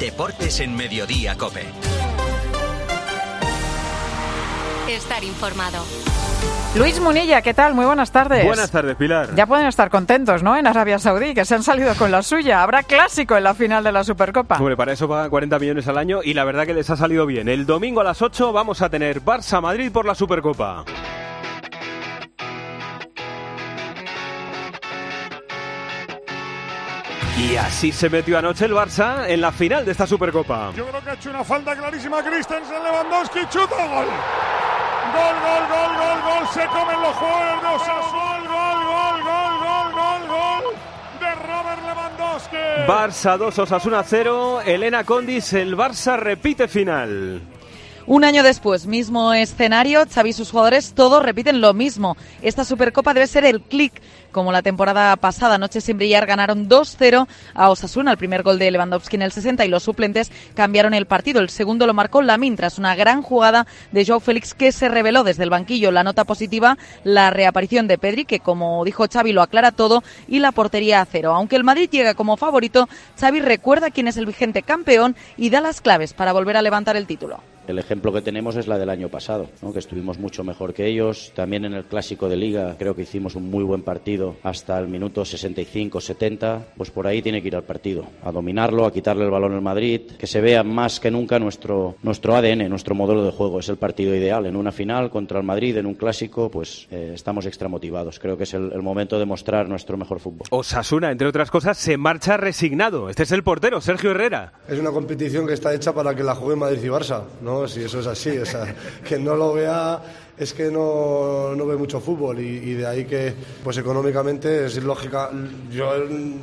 Deportes en Mediodía Cope. Estar informado. Luis Munilla, ¿qué tal? Muy buenas tardes. Buenas tardes, Pilar. Ya pueden estar contentos, ¿no? En Arabia Saudí, que se han salido con la suya. Habrá clásico en la final de la Supercopa. Hombre, para eso pagan 40 millones al año y la verdad que les ha salido bien. El domingo a las 8 vamos a tener Barça-Madrid por la Supercopa. Y así se metió anoche el Barça en la final de esta Supercopa. Yo creo que ha hecho una falta clarísima Christensen, Lewandowski, chuta, gol. Gol, gol, gol, gol, gol, se comen los jugadores de Osasuna. Gol, gol, gol, gol, gol, gol, gol de Robert Lewandowski. Barça 2, Osasuna 0. Elena Condis, el Barça repite final. Un año después, mismo escenario, Xavi y sus jugadores todos repiten lo mismo. Esta Supercopa debe ser el clic, como la temporada pasada, noche sin brillar, ganaron 2-0 a Osasuna, el primer gol de Lewandowski en el 60 y los suplentes cambiaron el partido. El segundo lo marcó Lamin tras una gran jugada de Joao Félix que se reveló desde el banquillo. La nota positiva, la reaparición de Pedri, que como dijo Xavi lo aclara todo, y la portería a cero. Aunque el Madrid llega como favorito, Xavi recuerda quién es el vigente campeón y da las claves para volver a levantar el título. El ejemplo que tenemos es la del año pasado, ¿no? que estuvimos mucho mejor que ellos. También en el clásico de liga creo que hicimos un muy buen partido hasta el minuto 65-70. Pues por ahí tiene que ir al partido, a dominarlo, a quitarle el balón al Madrid, que se vea más que nunca nuestro, nuestro ADN, nuestro modelo de juego. Es el partido ideal. En una final contra el Madrid, en un clásico, pues eh, estamos extra motivados. Creo que es el, el momento de mostrar nuestro mejor fútbol. Osasuna, entre otras cosas, se marcha resignado. Este es el portero, Sergio Herrera. Es una competición que está hecha para que la juegue Madrid y Barça, ¿no? Si eso es así, o sea, que no lo vea es que no, no ve mucho fútbol y, y de ahí que, pues económicamente es lógica, yo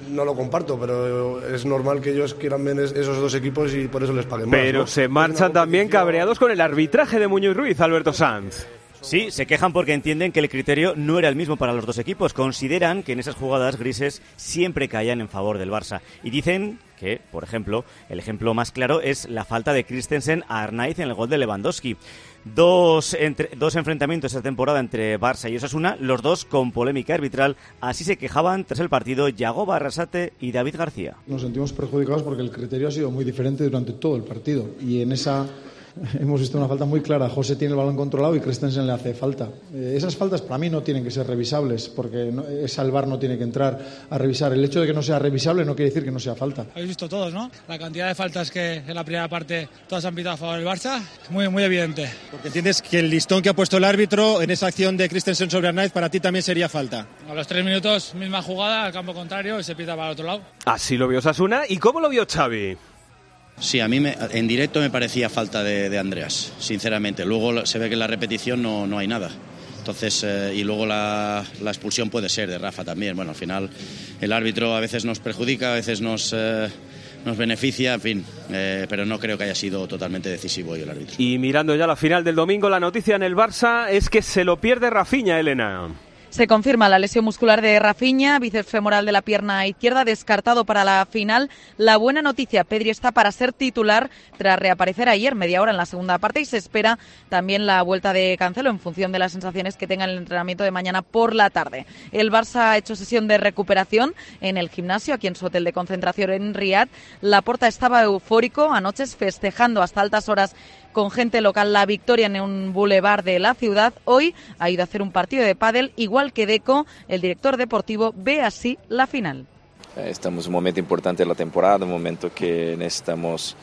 no lo comparto, pero es normal que ellos quieran ver es- esos dos equipos y por eso les paguen más. Pero ¿no? se marchan también cabreados con el arbitraje de Muñoz Ruiz, Alberto Sanz. Sí, se quejan porque entienden que el criterio no era el mismo para los dos equipos. Consideran que en esas jugadas grises siempre caían en favor del Barça. Y dicen que, por ejemplo, el ejemplo más claro es la falta de Christensen a Arnaiz en el gol de Lewandowski. Dos, entre- dos enfrentamientos esta temporada entre Barça y Osasuna, los dos con polémica arbitral. Así se quejaban tras el partido Yago Barrasate y David García. Nos sentimos perjudicados porque el criterio ha sido muy diferente durante todo el partido y en esa hemos visto una falta muy clara. José tiene el balón controlado y Christensen le hace falta. Eh, esas faltas para mí no tienen que ser revisables porque no, esa el VAR no tiene que entrar a revisar. El hecho de que no sea revisable no quiere decir que no sea falta. Habéis visto todos, ¿no? La cantidad de faltas que en la primera parte todas han pitado a favor del Barça, muy, muy evidente. Porque entiendes que el listón que ha puesto el árbitro en esa acción de Christensen sobre Arnaiz para ti también sería falta. A los tres minutos, misma jugada, al campo contrario y se pita para el otro lado. Así lo vio Osasuna. ¿Y cómo lo vio Xavi? Sí, a mí me- en directo me parecía falta de, de Andreas, sinceramente. Luego se ve que en la repetición no, no hay nada. Entonces, eh, y luego la, la expulsión puede ser de Rafa también. Bueno, al final el árbitro a veces nos perjudica, a veces nos, eh, nos beneficia, en fin. eh, pero no creo que haya sido totalmente decisivo hoy el árbitro. Y mirando ya la final del domingo, la noticia en el Barça es que se lo pierde Rafinha, Elena. Se confirma la lesión muscular de Rafinha, bíceps femoral de la pierna izquierda, descartado para la final. La buena noticia, Pedri está para ser titular tras reaparecer ayer media hora en la segunda parte y se espera también la vuelta de Cancelo en función de las sensaciones que tenga en el entrenamiento de mañana por la tarde. El Barça ha hecho sesión de recuperación en el gimnasio, aquí en su hotel de concentración en Riad. La Porta estaba eufórico anoche festejando hasta altas horas con gente local la victoria en un bulevar de la ciudad. Hoy ha ido a hacer un partido de pádel, igual que Deco, el director deportivo, ve así la final. Eh, Estamos en un momento importante de la temporada, un momento que necesitamos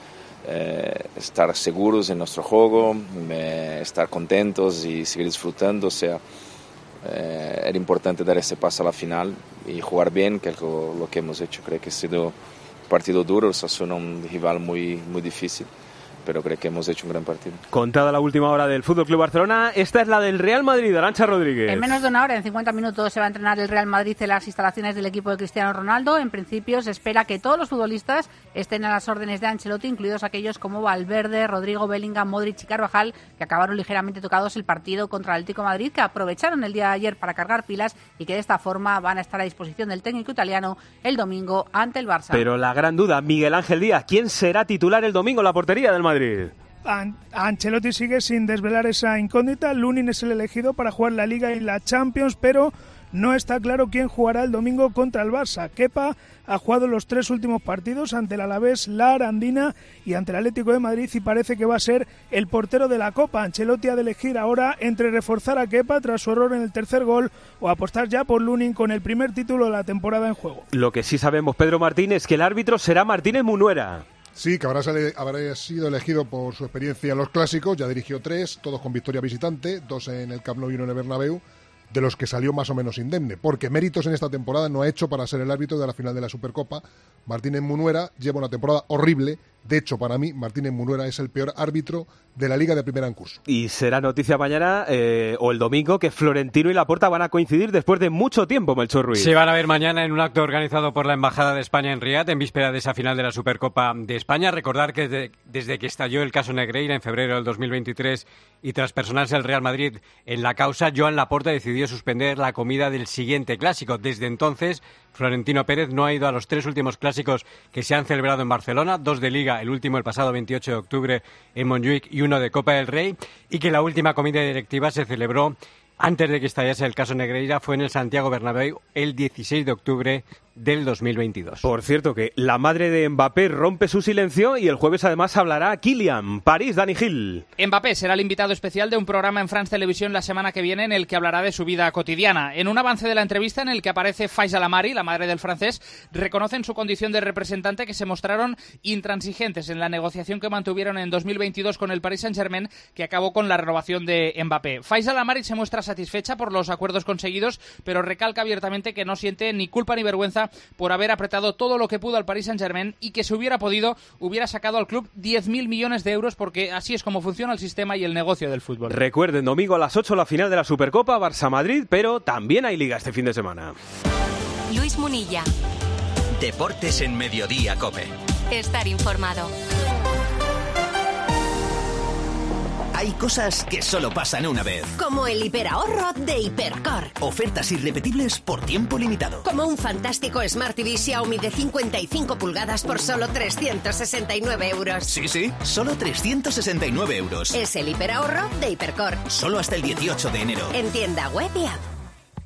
eh, estar seguros en nuestro juego, eh, estar contentos y seguir disfrutando. O sea, eh, era importante dar ese paso a la final y jugar bien, que es lo, que hemos hecho. Creo que ha sido un partido duro, o sea, suena un rival muy, muy difícil, pero creo que hemos hecho un gran partido. Contada la última hora del Fútbol Club Barcelona, esta es la del Real Madrid, Arancha Rodríguez. En menos de una hora, en 50 minutos, se va a entrenar el Real Madrid en las instalaciones del equipo de Cristiano Ronaldo. En principio, se espera que todos los futbolistas estén a las órdenes de Ancelotti, incluidos aquellos como Valverde, Rodrigo Bellingham, Modric y Carvajal, que acabaron ligeramente tocados el partido contra el Atlético de Madrid, que aprovecharon el día de ayer para cargar pilas y que de esta forma van a estar a disposición del técnico italiano el domingo ante el Barça. Pero la gran duda, Miguel Ángel Díaz, ¿quién será titular el domingo en la portería del Madrid? An- Ancelotti sigue sin desvelar esa incógnita. Lunin es el elegido para jugar la Liga y la Champions, pero no está claro quién jugará el domingo contra el Barça. Kepa ha jugado los tres últimos partidos ante el Alavés, la Arandina y ante el Atlético de Madrid y parece que va a ser el portero de la Copa. Ancelotti ha de elegir ahora entre reforzar a Kepa tras su error en el tercer gol o apostar ya por Lunin con el primer título de la temporada en juego. Lo que sí sabemos, Pedro Martín, es que el árbitro será Martínez Munuera. Sí, que habrá, habrá, sido elegido por su experiencia en los clásicos, ya dirigió tres, todos con victoria visitante, dos en el Camp Nou y uno en el Bernabéu de los que salió más o menos indemne, porque méritos en esta temporada no ha hecho para ser el árbitro de la final de la Supercopa. Martínez Munuera lleva una temporada horrible, de hecho para mí Martínez Munuera es el peor árbitro de la Liga de Primera en curso. Y será noticia mañana eh, o el domingo que Florentino y Laporta van a coincidir después de mucho tiempo, Melchor Ruiz. Se van a ver mañana en un acto organizado por la Embajada de España en Riad, en víspera de esa final de la Supercopa de España. Recordar que desde que estalló el caso Negreira en febrero del 2023 y tras personarse el Real Madrid en la causa, Joan Laporta decidió suspender la comida del siguiente clásico. Desde entonces, Florentino Pérez no ha ido a los tres últimos clásicos que se han celebrado en Barcelona, dos de Liga, el último el pasado 28 de octubre en Montjuic y uno de Copa del Rey, y que la última comida directiva se celebró antes de que estallase el caso Negreira, fue en el Santiago Bernabéu el 16 de octubre del 2022. Por cierto, que la madre de Mbappé rompe su silencio y el jueves además hablará Kylian, París, Dani Gil. Mbappé será el invitado especial de un programa en France Televisión la semana que viene en el que hablará de su vida cotidiana. En un avance de la entrevista en el que aparece Faisal Amari, la madre del francés, reconocen su condición de representante que se mostraron intransigentes en la negociación que mantuvieron en 2022 con el Paris Saint-Germain que acabó con la renovación de Mbappé. Faisal Amari se muestra satisfecha por los acuerdos conseguidos, pero recalca abiertamente que no siente ni culpa ni vergüenza por haber apretado todo lo que pudo al Paris Saint-Germain y que si hubiera podido hubiera sacado al club 10.000 millones de euros porque así es como funciona el sistema y el negocio del fútbol. Recuerden, domingo a las 8 la final de la Supercopa Barça-Madrid, pero también hay liga este fin de semana. Luis Munilla. Deportes en Mediodía, Cope. Estar informado. Hay cosas que solo pasan una vez. Como el hiperahorro de Hipercor. Ofertas irrepetibles por tiempo limitado. Como un fantástico Smart TV Xiaomi de 55 pulgadas por solo 369 euros. Sí, sí, solo 369 euros. Es el hiperahorro de Hipercor. Solo hasta el 18 de enero. En tienda web y app.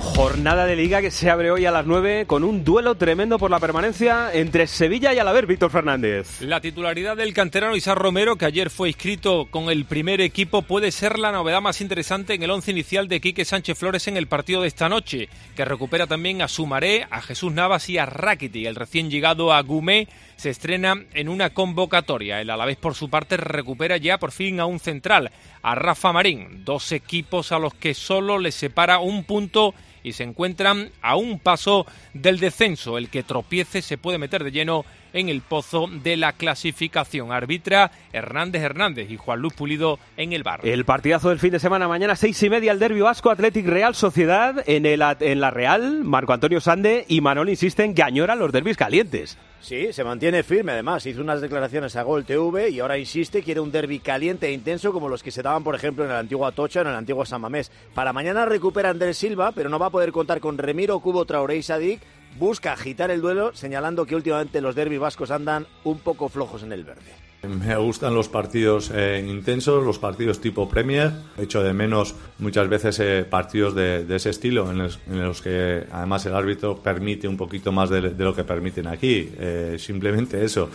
Jornada de liga que se abre hoy a las 9 con un duelo tremendo por la permanencia entre Sevilla y Alaver, Víctor Fernández. La titularidad del canterano Isar Romero, que ayer fue inscrito con el primer equipo, puede ser la novedad más interesante en el once inicial de Quique Sánchez Flores en el partido de esta noche, que recupera también a Sumaré, a Jesús Navas y a Rakiti. El recién llegado a Gumé se estrena en una convocatoria. El Alavés, por su parte, recupera ya por fin a un central, a Rafa Marín. Dos equipos a los que solo les separa un punto y se encuentran a un paso del descenso. El que tropiece se puede meter de lleno en el pozo de la clasificación. Arbitra Hernández Hernández y Juan Luz Pulido en el bar. El partidazo del fin de semana, mañana seis y media, el Derby Vasco Athletic Real Sociedad en, el, en la Real. Marco Antonio Sande y Manol insisten que añoran los derbis calientes. Sí, se mantiene firme además. Hizo unas declaraciones a Gol TV y ahora insiste, quiere un derby caliente e intenso como los que se daban, por ejemplo, en el antiguo Atocha o en el antiguo San Mamés. Para mañana recupera Andrés Silva, pero no va a poder contar con Remiro, Cubo, Traoré y Sadik busca agitar el duelo, señalando que últimamente los derbis vascos andan un poco flojos en el verde. Me gustan los partidos eh, intensos, los partidos tipo Premier. He hecho de menos muchas veces eh, partidos de, ese estilo, en los, que además el árbitro permite un poquito más de, lo que permiten aquí. Eh, simplemente eso.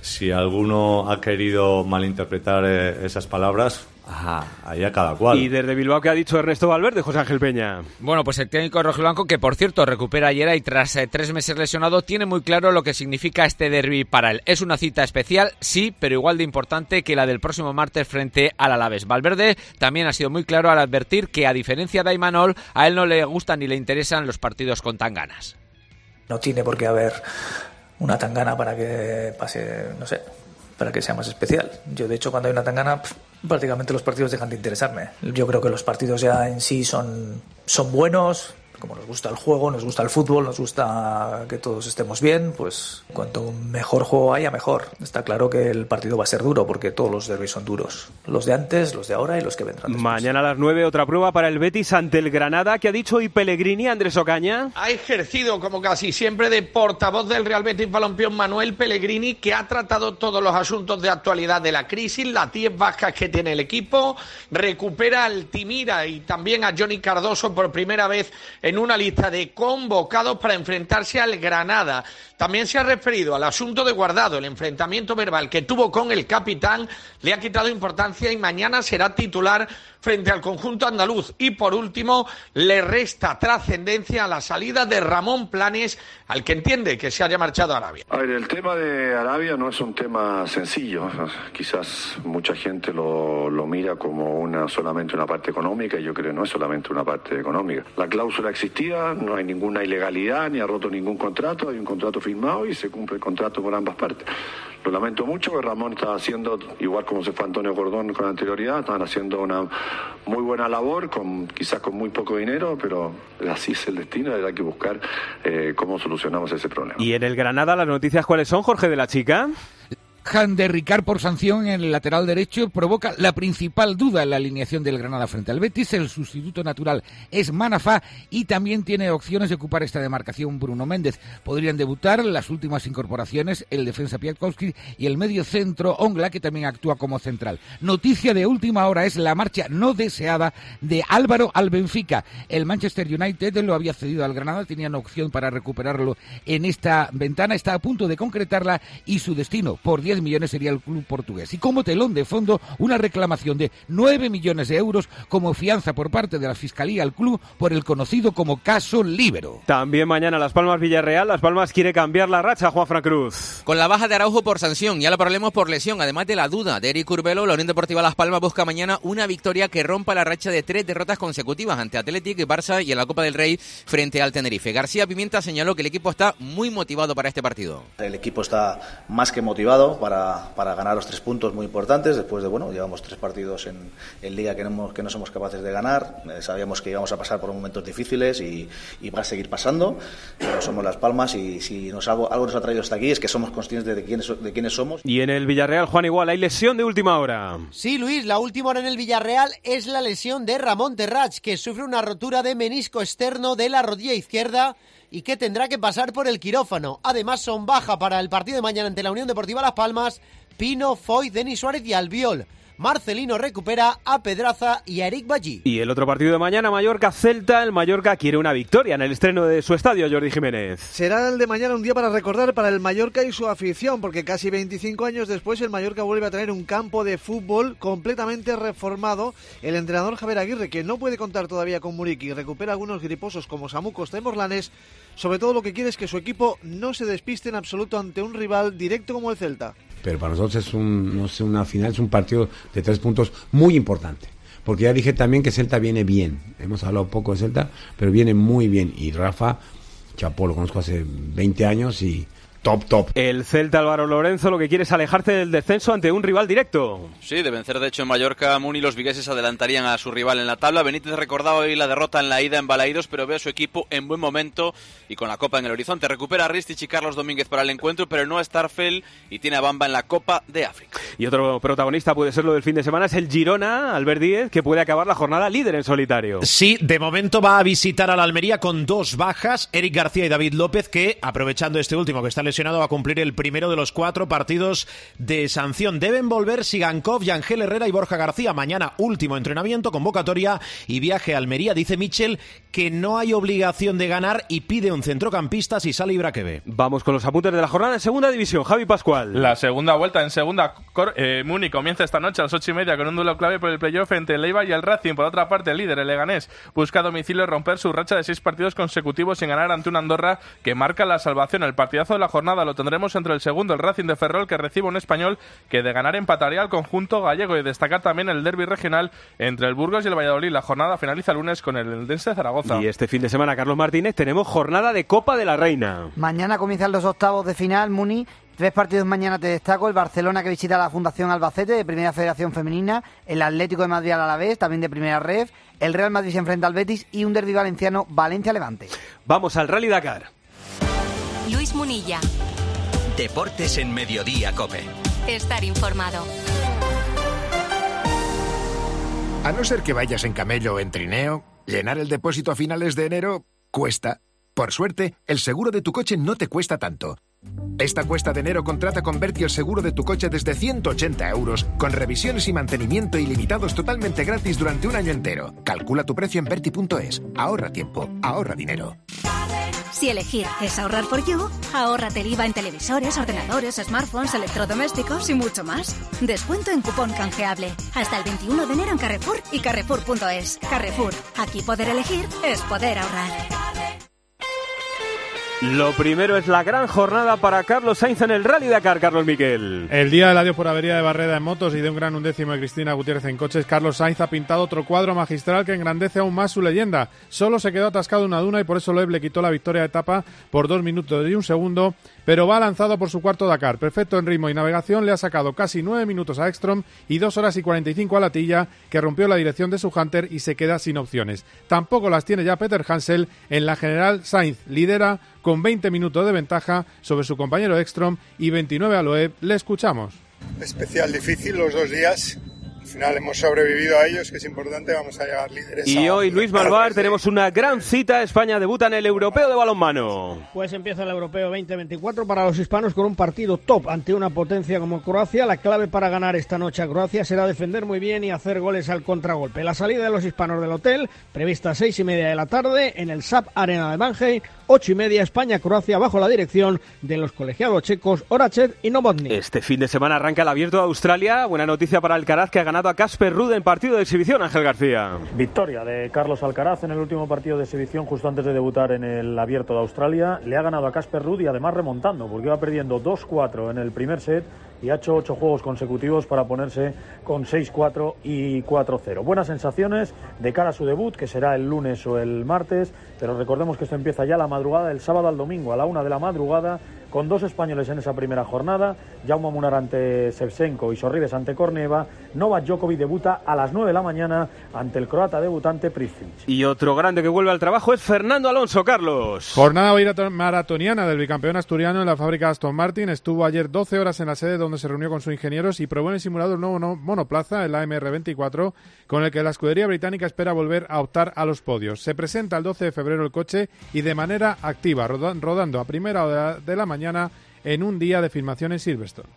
Si alguno ha querido malinterpretar esas palabras, Ajá, ahí a cada cual. Y desde Bilbao, ¿qué ha dicho Ernesto Valverde, José Ángel Peña? Bueno, pues el técnico rojiblanco, que por cierto recupera ayer y tras eh, tres meses lesionado, tiene muy claro lo que significa este derby para él. Es una cita especial, sí, pero igual de importante que la del próximo martes frente al Alavés. Valverde también ha sido muy claro al advertir que, a diferencia de Aymanol, a él no le gustan ni le interesan los partidos con tan ganas. No tiene por qué haber una tangana para que pase, no sé, para que sea más especial. Yo, de hecho, cuando hay una tangana, prácticamente los partidos dejan de interesarme. Yo creo que los partidos ya en sí son, son buenos, Como nos gusta el juego, nos gusta el fútbol, nos gusta que todos estemos bien, pues cuanto mejor juego haya, mejor. Está claro que el partido va a ser duro porque todos los derbis son duros. Los de antes, los de ahora y los que vendrán. después. Mañana a las 9 otra prueba para el Betis ante el Granada. ¿Qué ha dicho hoy Pellegrini, Andrés Ocaña? Ha ejercido, como casi siempre, de portavoz del Real Betis Balompié Manuel Pellegrini, que ha tratado todos los asuntos de actualidad de la crisis, las 10 bajas que tiene el equipo, recupera al Timira y también a Johnny Cardoso por primera vez en una lista de convocados para enfrentarse al Granada. También se ha referido al asunto de Guardado, el enfrentamiento verbal que tuvo con el capitán, le ha quitado importancia y mañana será titular frente al conjunto andaluz. Y por último, le resta trascendencia a la salida de Ramón Planes, al que entiende que se haya marchado a Arabia. A ver, el tema de Arabia no es un tema sencillo. Quizás mucha gente lo, lo mira como una, solamente una parte económica y yo creo que no es solamente una parte económica. La cláusula existía, no hay ninguna ilegalidad, ni ha roto ningún contrato, hay un contrato firmado y se cumple el contrato por ambas partes. Lo lamento mucho que Ramón está haciendo, igual como se fue Antonio Gordón con anterioridad, están haciendo una muy buena labor, con, quizás con muy poco dinero, pero así es el destino, hay que buscar eh, cómo solucionamos ese problema. Y en el Granada, ¿las noticias cuáles son, Jorge de la Chica? De Ricard por sanción en el lateral derecho provoca la principal duda en la alineación del Granada frente al Betis. El sustituto natural es Manafá y también tiene opciones de ocupar esta demarcación Bruno Méndez. Podrían debutar las últimas incorporaciones el defensa Piatkowski y el medio centro Ongla que también actúa como central. Noticia de última hora es la marcha no deseada de Álvaro al Benfica. El Manchester United lo había cedido al Granada, tenían opción para recuperarlo en esta ventana, está a punto de concretarla y su destino por 10 millones sería el club portugués. Y como telón de fondo, una reclamación de 9 millones de euros como fianza por parte de la Fiscalía al club por el conocido como caso Libero. También mañana Las Palmas Villarreal. Las Palmas quiere cambiar la racha, Juan Fran Cruz. Con la baja de Araujo por sanción, ya lo problemas por lesión, además de la duda de Eric Urbelo, la Unión Deportiva Las Palmas busca mañana una victoria que rompa la racha de tres derrotas consecutivas ante Athletic, Barça y en la Copa del Rey frente al Tenerife. García Pimienta señaló que el equipo está muy motivado para este partido. El equipo está más que motivado para, para ganar los tres puntos muy importantes. Después de, bueno, llevamos tres partidos en, en Liga que no, que no somos capaces de ganar. Eh, sabíamos que íbamos a pasar por momentos difíciles y, y va a seguir pasando. Pero somos Las Palmas y si nos algo, algo nos ha traído hasta aquí es que somos conscientes de quiénes, de quiénes somos. Y en el Villarreal, Juan, igual, hay lesión de última hora. Sí, Luis, la última hora en el Villarreal es la lesión de Ramón Terrach, que sufre una rotura de menisco externo de la rodilla izquierda y que tendrá que pasar por el quirófano. Además, son baja para el partido de mañana ante la Unión Deportiva Las Palmas, Pino, Foy, Denis Suárez y Albiol. Marcelino recupera a Pedraza y a Eric Ballí. Y el otro partido de mañana, Mallorca-Celta. El Mallorca quiere una victoria en el estreno de su estadio, Jordi Jiménez. Será el de mañana un día para recordar para el Mallorca y su afición, porque casi 25 años después el Mallorca vuelve a tener un campo de fútbol completamente reformado. El entrenador Javier Aguirre, que no puede contar todavía con Muriqui, recupera algunos griposos como Samu Costa y Morlanes. Sobre todo lo que quiere es que su equipo no se despiste en absoluto ante un rival directo como el Celta. Pero para nosotros es un, no sé, una final, es un partido de tres puntos muy importante. Porque ya dije también que Celta viene bien. Hemos hablado poco de Celta, pero viene muy bien. Y Rafa, Chapo, lo conozco hace 20 años y top, top. El Celta Álvaro Lorenzo lo que quiere es alejarse del descenso ante un rival directo. Sí, de vencer de hecho en Mallorca, Muni y los vigueses adelantarían a su rival en la tabla. Benítez recordaba hoy la derrota en la ida en Balaídos, pero ve a su equipo en buen momento y con la Copa en el horizonte. Recupera a Ristich y Carlos Domínguez para el encuentro, pero no a Starfel y tiene a Bamba en la Copa de África. Y otro protagonista puede ser lo del fin de semana, es el Girona, Albert Díez, que puede acabar la jornada líder en solitario. Sí, de momento va a visitar a la Almería con dos bajas, Eric García y David López, que aprovechando este último que está lesionado va a cumplir el primero de los cuatro partidos de sanción. Deben volver Sigankov, Yangel Herrera y Borja García. Mañana último entrenamiento, convocatoria y viaje a Almería. Dice Michel que no hay obligación de ganar y pide un centrocampista si sale Ibraquebe. Vamos con los apuntes de la jornada en segunda división. Javi Pascual. La segunda vuelta en segunda. Eh, Muni comienza esta noche a las ocho y media con un duelo clave por el playoff entre el Eibar y el Racing. Por otra parte, el líder, el Leganés, busca a domicilio romper su racha de seis partidos consecutivos sin ganar ante una Andorra que marca la salvación. El partidazo de la jornada jornada lo tendremos entre el segundo, el Racing de Ferrol, que recibe un español que de ganar empataría al conjunto gallego y destacar también el derby regional entre el Burgos y el Valladolid. La jornada finaliza el lunes con el Eldense Zaragoza. Y este fin de semana, Carlos Martínez, tenemos jornada de Copa de la Reina. Mañana comienzan los octavos de final, Muni. Tres partidos mañana te destaco, el Barcelona que visita la Fundación Albacete de Primera Federación Femenina, el Atlético de Madrid al Alavés, también de Primera Ref, el Real Madrid se enfrenta al Betis y un derbi valenciano Valencia-Levante. Vamos al Rally Dakar. Luis Munilla. Deportes en Mediodía, Cope. Estar informado. A no ser que vayas en camello o en trineo, llenar el depósito a finales de enero cuesta. Por suerte, el seguro de tu coche no te cuesta tanto. Esta cuesta de enero contrata con Berti el seguro de tu coche desde 180 euros, con revisiones y mantenimiento ilimitados totalmente gratis durante un año entero. Calcula tu precio en Berti.es. Ahorra tiempo, ahorra dinero. Si elegir es ahorrar for you, ahórrate el IVA en televisores, ordenadores, smartphones, electrodomésticos y mucho más. Descuento en cupón canjeable. Hasta el 21 de enero en Carrefour y Carrefour.es. Carrefour, aquí poder elegir es poder ahorrar. Lo primero es la gran jornada para Carlos Sainz en el Rally Dakar, Carlos Miquel. El día del adiós por avería de Barreda en motos y de un gran undécimo de Cristina Gutiérrez en coches, Carlos Sainz ha pintado otro cuadro magistral que engrandece aún más su leyenda. Solo se quedó atascado en una duna y por eso Loeb le quitó la victoria de etapa por dos minutos y un segundo, pero va lanzado por su cuarto Dakar. Perfecto en ritmo y navegación, le ha sacado casi nueve minutos a Ekstrom y dos horas y 45 a Latilla, que rompió la dirección de su Hunter y se queda sin opciones. Tampoco las tiene ya Peter Hansel en la general Sainz. Lidera con 20 minutos de ventaja sobre su compañero Ekstrom y 29 a Loeb. Le escuchamos. Especial difícil los dos días. Al final hemos sobrevivido a ellos, que es importante, vamos a llegar líderes. Y a... hoy, Luis Malvar, tenemos una gran cita. España debuta en el Europeo de Balonmano. Pues empieza el Europeo 2024 para los hispanos con un partido top ante una potencia como Croacia. La clave para ganar esta noche a Croacia será defender muy bien y hacer goles al contragolpe. La salida de los hispanos del hotel, prevista a seis y media de la tarde en el SAP Arena de Mannheim, 8 y media España-Croacia bajo la dirección de los colegiados checos Horachet y Novotny. Este fin de semana arranca el abierto de Australia. Buena noticia para Alcaraz que ha ganado a Casper Ruud en partido de exhibición, Ángel García. Victoria de Carlos Alcaraz en el último partido de exhibición justo antes de debutar en el abierto de Australia. Le ha ganado a Casper Ruud y además remontando porque iba perdiendo 2-4 en el primer set y ha hecho ocho juegos consecutivos para ponerse con 6-4 y 4-0. Buenas sensaciones de cara a su debut que será el lunes o el martes, pero recordemos que esto empieza ya la madrugada del sábado al domingo a la una de la madrugada con dos españoles en esa primera jornada, Jaume Munar ante Shevchenko y Sorribes ante Corneva, Novak Djokovic debuta a las 9 de la mañana ante el croata debutante Pristic. Y otro grande que vuelve al trabajo es Fernando Alonso, Carlos. Jornada marat- maratoniana del bicampeón asturiano en la fábrica Aston Martin. Estuvo ayer 12 horas en la sede donde se reunió con sus ingenieros y probó en el simulador un nuevo no- monoplaza, el AMR24, con el que la escudería británica espera volver a optar a los podios. Se presenta el 12 de febrero el coche y de manera activa, roda- rodando a primera hora de la mañana en un día de filmación en Silverstone.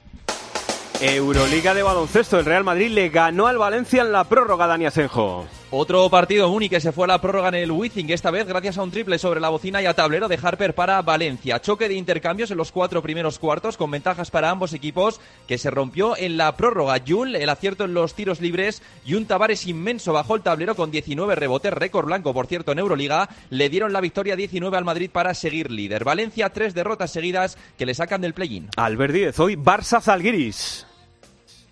Euroliga de baloncesto. El Real Madrid le ganó al Valencia en la prórroga, Dani Asenjo. Otro partido Muni que se fue a la prórroga en el Wizzing, esta vez gracias a un triple sobre la bocina y a tablero de Harper para Valencia. Choque de intercambios en los cuatro primeros cuartos con ventajas para ambos equipos que se rompió en la prórroga. Jul, el acierto en los tiros libres y un Tavares inmenso bajo el tablero con 19 rebotes, récord blanco por cierto en Euroliga, le dieron la victoria 19 al Madrid para seguir líder. Valencia, tres derrotas seguidas que le sacan del play-in. Albert Díez, hoy Barça Zalgiris.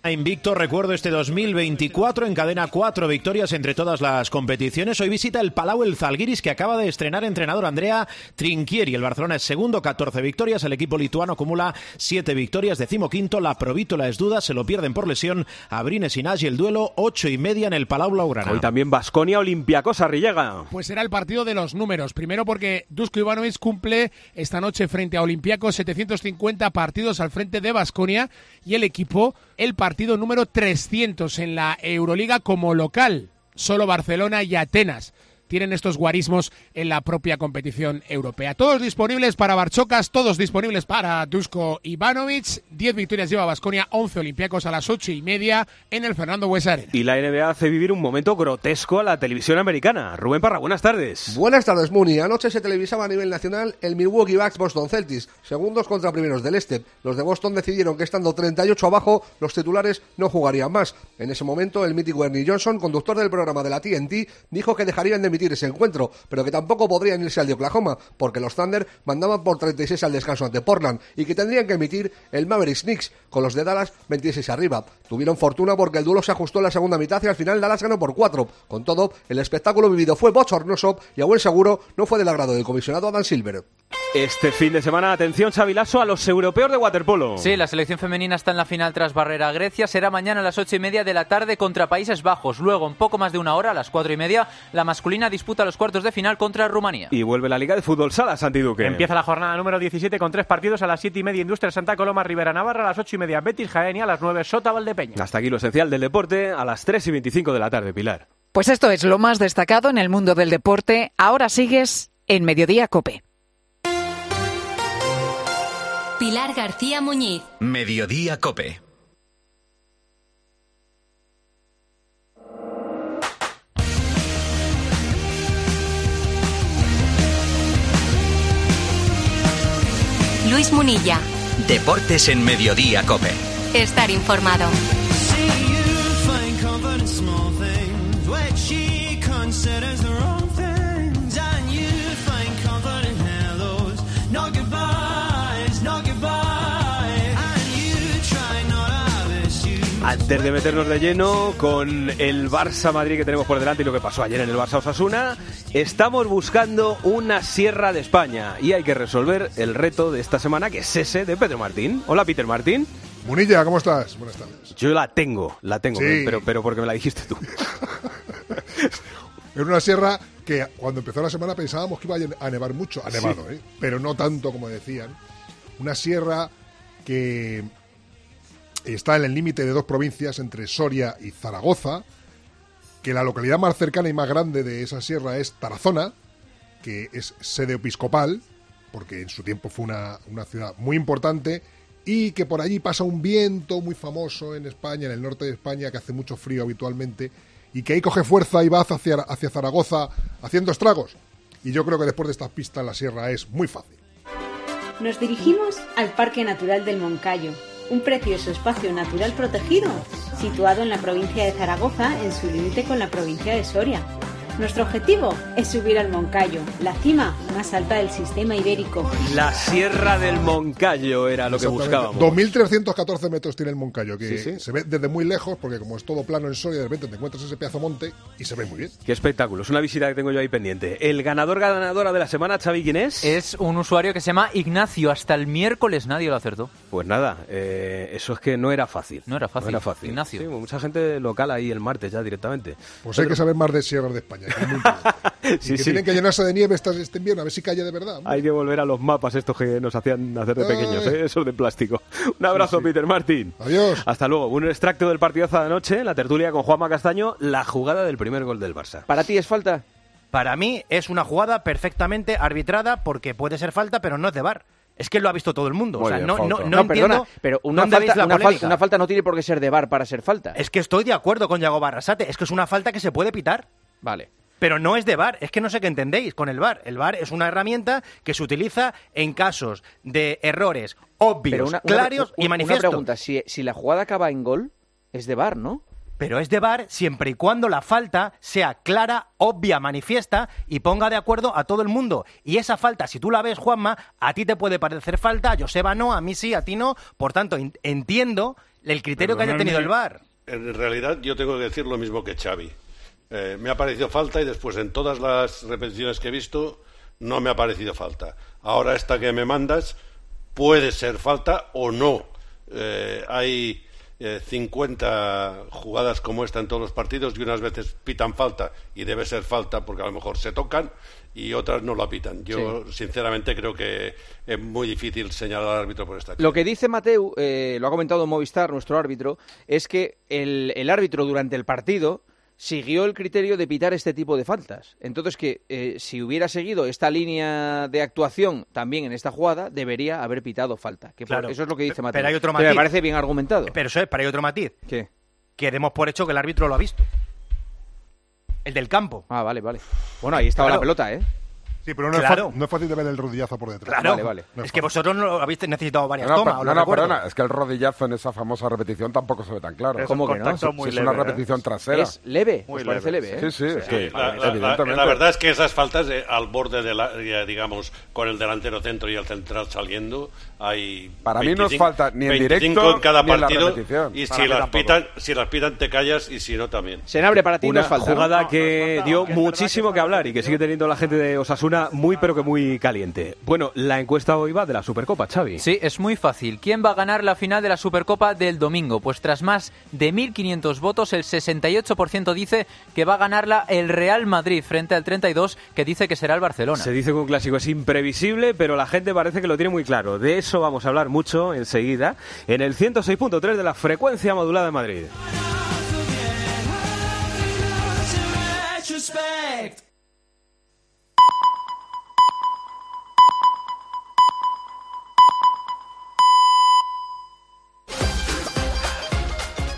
Invicto, recuerdo este 2024, encadena cuatro victorias entre todas las competiciones. Hoy visita el Palau el Zalgiris, que acaba de estrenar entrenador Andrea Trinchieri. El Barcelona es segundo, 14 victorias. El equipo lituano acumula siete victorias. Decimoquinto, la Provítola es duda, se lo pierden por lesión. Abrines y Nagy, el duelo, ocho y media en el Palau Blaugrana. Hoy también Basconia Olympiacos Arrillaga. Pues será el partido de los números. Primero porque Dusko Ivanovic cumple esta noche frente a Olympiacos 750 partidos al frente de Basconia y el equipo el partido número 300 en la Euroliga como local. Solo Barcelona y Atenas tienen estos guarismos en la propia competición europea. Todos disponibles para Barchocas, todos disponibles para Dusko Ivanovic. 10 victorias lleva Basconia, 11 Olympiacos a las 8 y media en el Fernando Bues Arena. Y la NBA hace vivir un momento grotesco a la televisión americana. Rubén Parra, buenas tardes. Buenas tardes, Muni. Anoche se televisaba a nivel nacional el Milwaukee Bucks Boston Celtics, segundos contra primeros del este. Los de Boston decidieron que estando 38 abajo, los titulares no jugarían más. En ese momento, el mítico Ernie Johnson, conductor del programa de la TNT, dijo que dejarían de emitir ese encuentro, pero que tampoco podrían irse al de Oklahoma, porque los Thunder mandaban por 36 al descanso ante Portland y que tendrían que emitir el Mavericks Knicks, con los de Dallas 26 arriba. Tuvieron fortuna porque el duelo se ajustó en la segunda mitad y al final Dallas ganó por 4. Con todo, el espectáculo vivido fue bochornoso y a buen seguro no fue del agrado del comisionado Adam Silver. Este fin de semana, atención, Xavilaso, a los europeos de waterpolo. Sí, la selección femenina está en la final tras barrera a Grecia. Será mañana a las ocho y media de la tarde contra Países Bajos. Luego, en poco más de una hora, a las cuatro y media, la masculina disputa los cuartos de final contra Rumanía. Y vuelve la Liga de Fútbol Sala, Santiduque. Empieza la jornada número 17 con tres partidos a las siete y media Industria Santa Coloma, Rivera Navarra, a las ocho y media Betis Jaén y a las nueve Sota Valdepeña. Hasta aquí lo esencial del deporte, a las 3 y 25 de la tarde, Pilar. Pues esto es lo más destacado en el mundo del deporte. Ahora sigues en Mediodía Cope. Pilar García Muñiz. Mediodía Cope. Luis Munilla. Deportes en Mediodía Cope. Estar informado. Antes de meternos de lleno con el Barça Madrid que tenemos por delante y lo que pasó ayer en el Barça Osasuna, estamos buscando una sierra de España y hay que resolver el reto de esta semana que es ese de Pedro Martín. Hola Peter Martín. Munilla, ¿cómo estás? Buenas tardes. Yo la tengo, la tengo, Sí. pero, pero porque me la dijiste tú. Es una sierra que cuando empezó la semana pensábamos que iba a nevar mucho. Ha Sí. nevado, ¿eh? pero no tanto como decían. Una sierra que está en el límite de dos provincias, entre Soria y Zaragoza, que la localidad más cercana y más grande de esa sierra es Tarazona, que es sede episcopal, porque en su tiempo fue una, una ciudad muy importante, y que por allí pasa un viento muy famoso en España, en el norte de España, que hace mucho frío habitualmente, y que ahí coge fuerza y va hacia, hacia Zaragoza haciendo estragos. Y yo creo que después de estas pistas la sierra es muy fácil. Nos dirigimos al Parque Natural del Moncayo, un precioso espacio natural protegido, situado en la provincia de Zaragoza, en su límite con la provincia de Soria. Nuestro objetivo es subir al Moncayo, la cima más alta del sistema ibérico. La Sierra del Moncayo era lo que buscábamos. 2.314 metros tiene el Moncayo, que Sí, sí. se ve desde muy lejos, porque como es todo plano en Soria, de repente te encuentras ese pedazo monte y se ve muy bien. Qué espectáculo, es una visita que tengo yo ahí pendiente. El ganador ganadora de la semana, Xavi, ¿quién es? Es un usuario que se llama Ignacio. Hasta el miércoles nadie lo acertó. Pues nada, eh, eso es que no era fácil. No era fácil. No era fácil. Ignacio. Sí, mucha gente local ahí el martes ya directamente. Pues hay que saber más de sierras de España. Sí, y que sí. tienen que llenarse de nieve estas- este invierno, a ver si cae de verdad. Hay que volver a los mapas estos que nos hacían hacer de Ay. pequeños, ¿eh? esos de plástico. Un abrazo, Peter Martín. Adiós. Hasta luego. Un extracto del partidazo de anoche, la tertulia con Juanma Castaño, la jugada del primer gol del Barça. ¿Para ti es falta? Para mí es una jugada perfectamente arbitrada porque puede ser falta, pero no es de VAR. Es que lo ha visto todo el mundo. Muy o sea, bien, no, falta. no, no No, entiendo perdona, pero una falta, la una, polémica. falta, una falta no tiene por qué ser de bar para ser falta. Es que estoy de acuerdo con Yago Barrasate. Es que es una falta que se puede pitar. Vale. Pero no es de VAR, es que no sé qué entendéis con el VAR. El VAR es una herramienta que se utiliza en casos de errores obvios, una, claros una- y manifiestos. Una pregunta, si, si la jugada acaba en gol, es de bar, ¿no? Pero es de VAR siempre y cuando la falta sea clara, obvia, manifiesta y ponga de acuerdo a todo el mundo. Y esa falta, si tú la ves, Juanma, a ti te puede parecer falta, a Joseba no, a mí sí, a ti no. Por tanto, en- entiendo el criterio que haya tenido el VAR. En realidad, yo tengo que decir lo mismo que Xavi. Eh, me ha parecido falta y después en todas las repeticiones que he visto no me ha parecido falta. Ahora esta que me mandas puede ser falta o no. Eh, hay eh, 50 jugadas como esta en todos los partidos y unas veces pitan falta y debe ser falta porque a lo mejor se tocan y otras no la pitan. Yo sinceramente creo que es muy difícil señalar al árbitro por esta Lo que dice Mateu, eh, lo ha comentado Movistar, nuestro árbitro, es que el, el árbitro durante el partido siguió el criterio de pitar este tipo de faltas. Entonces que eh, si hubiera seguido esta línea de actuación también en esta jugada, debería haber pitado falta. Que por- eso es lo que dice Pero Mateu. hay otro Que me matiz. parece bien argumentado. Pero eso es, pero hay otro matiz. ¿Qué? Que demos por hecho que el árbitro lo ha visto. El del campo. Ah, vale, vale. Bueno, ahí estaba Claro. la pelota, ¿eh? Sí, pero no, es Claro. fa- no es fácil de ver el rodillazo por detrás. Claro, No es es que vosotros no habéis necesitado varias No, no, tomas, no, no, perdona, es que el rodillazo en esa famosa repetición tampoco se ve tan claro. Es ¿Cómo que no? muy es una leve, ¿eh? repetición trasera. Es leve, Muy os parece leve. leve, ¿eh? Sí, sí, es que, La, la- la- evidentemente. la verdad es que esas faltas de- al borde de la, digamos, con el delantero centro y el central saliendo, hay. Para mí no es falta ni en 25 directo en cada ni en la partido. repetición. Y si las, pitan, si las pitan, te callas y si no, también. Senabre, para ti no Una es jugada que dio muchísimo que hablar y que sigue teniendo la gente de Osasuna muy pero que muy caliente. Bueno, la encuesta hoy va de la Supercopa, Xavi. Sí, es muy fácil. ¿Quién va a ganar la final de la Supercopa del domingo? Pues tras más de 1.500 votos, el 68% dice que va a ganarla el Real Madrid frente al 32% que dice que será el Barcelona. Se dice que un clásico es imprevisible, pero la gente parece que lo tiene muy claro. De eso vamos a hablar mucho enseguida en el 106.3 de la frecuencia modulada de Madrid.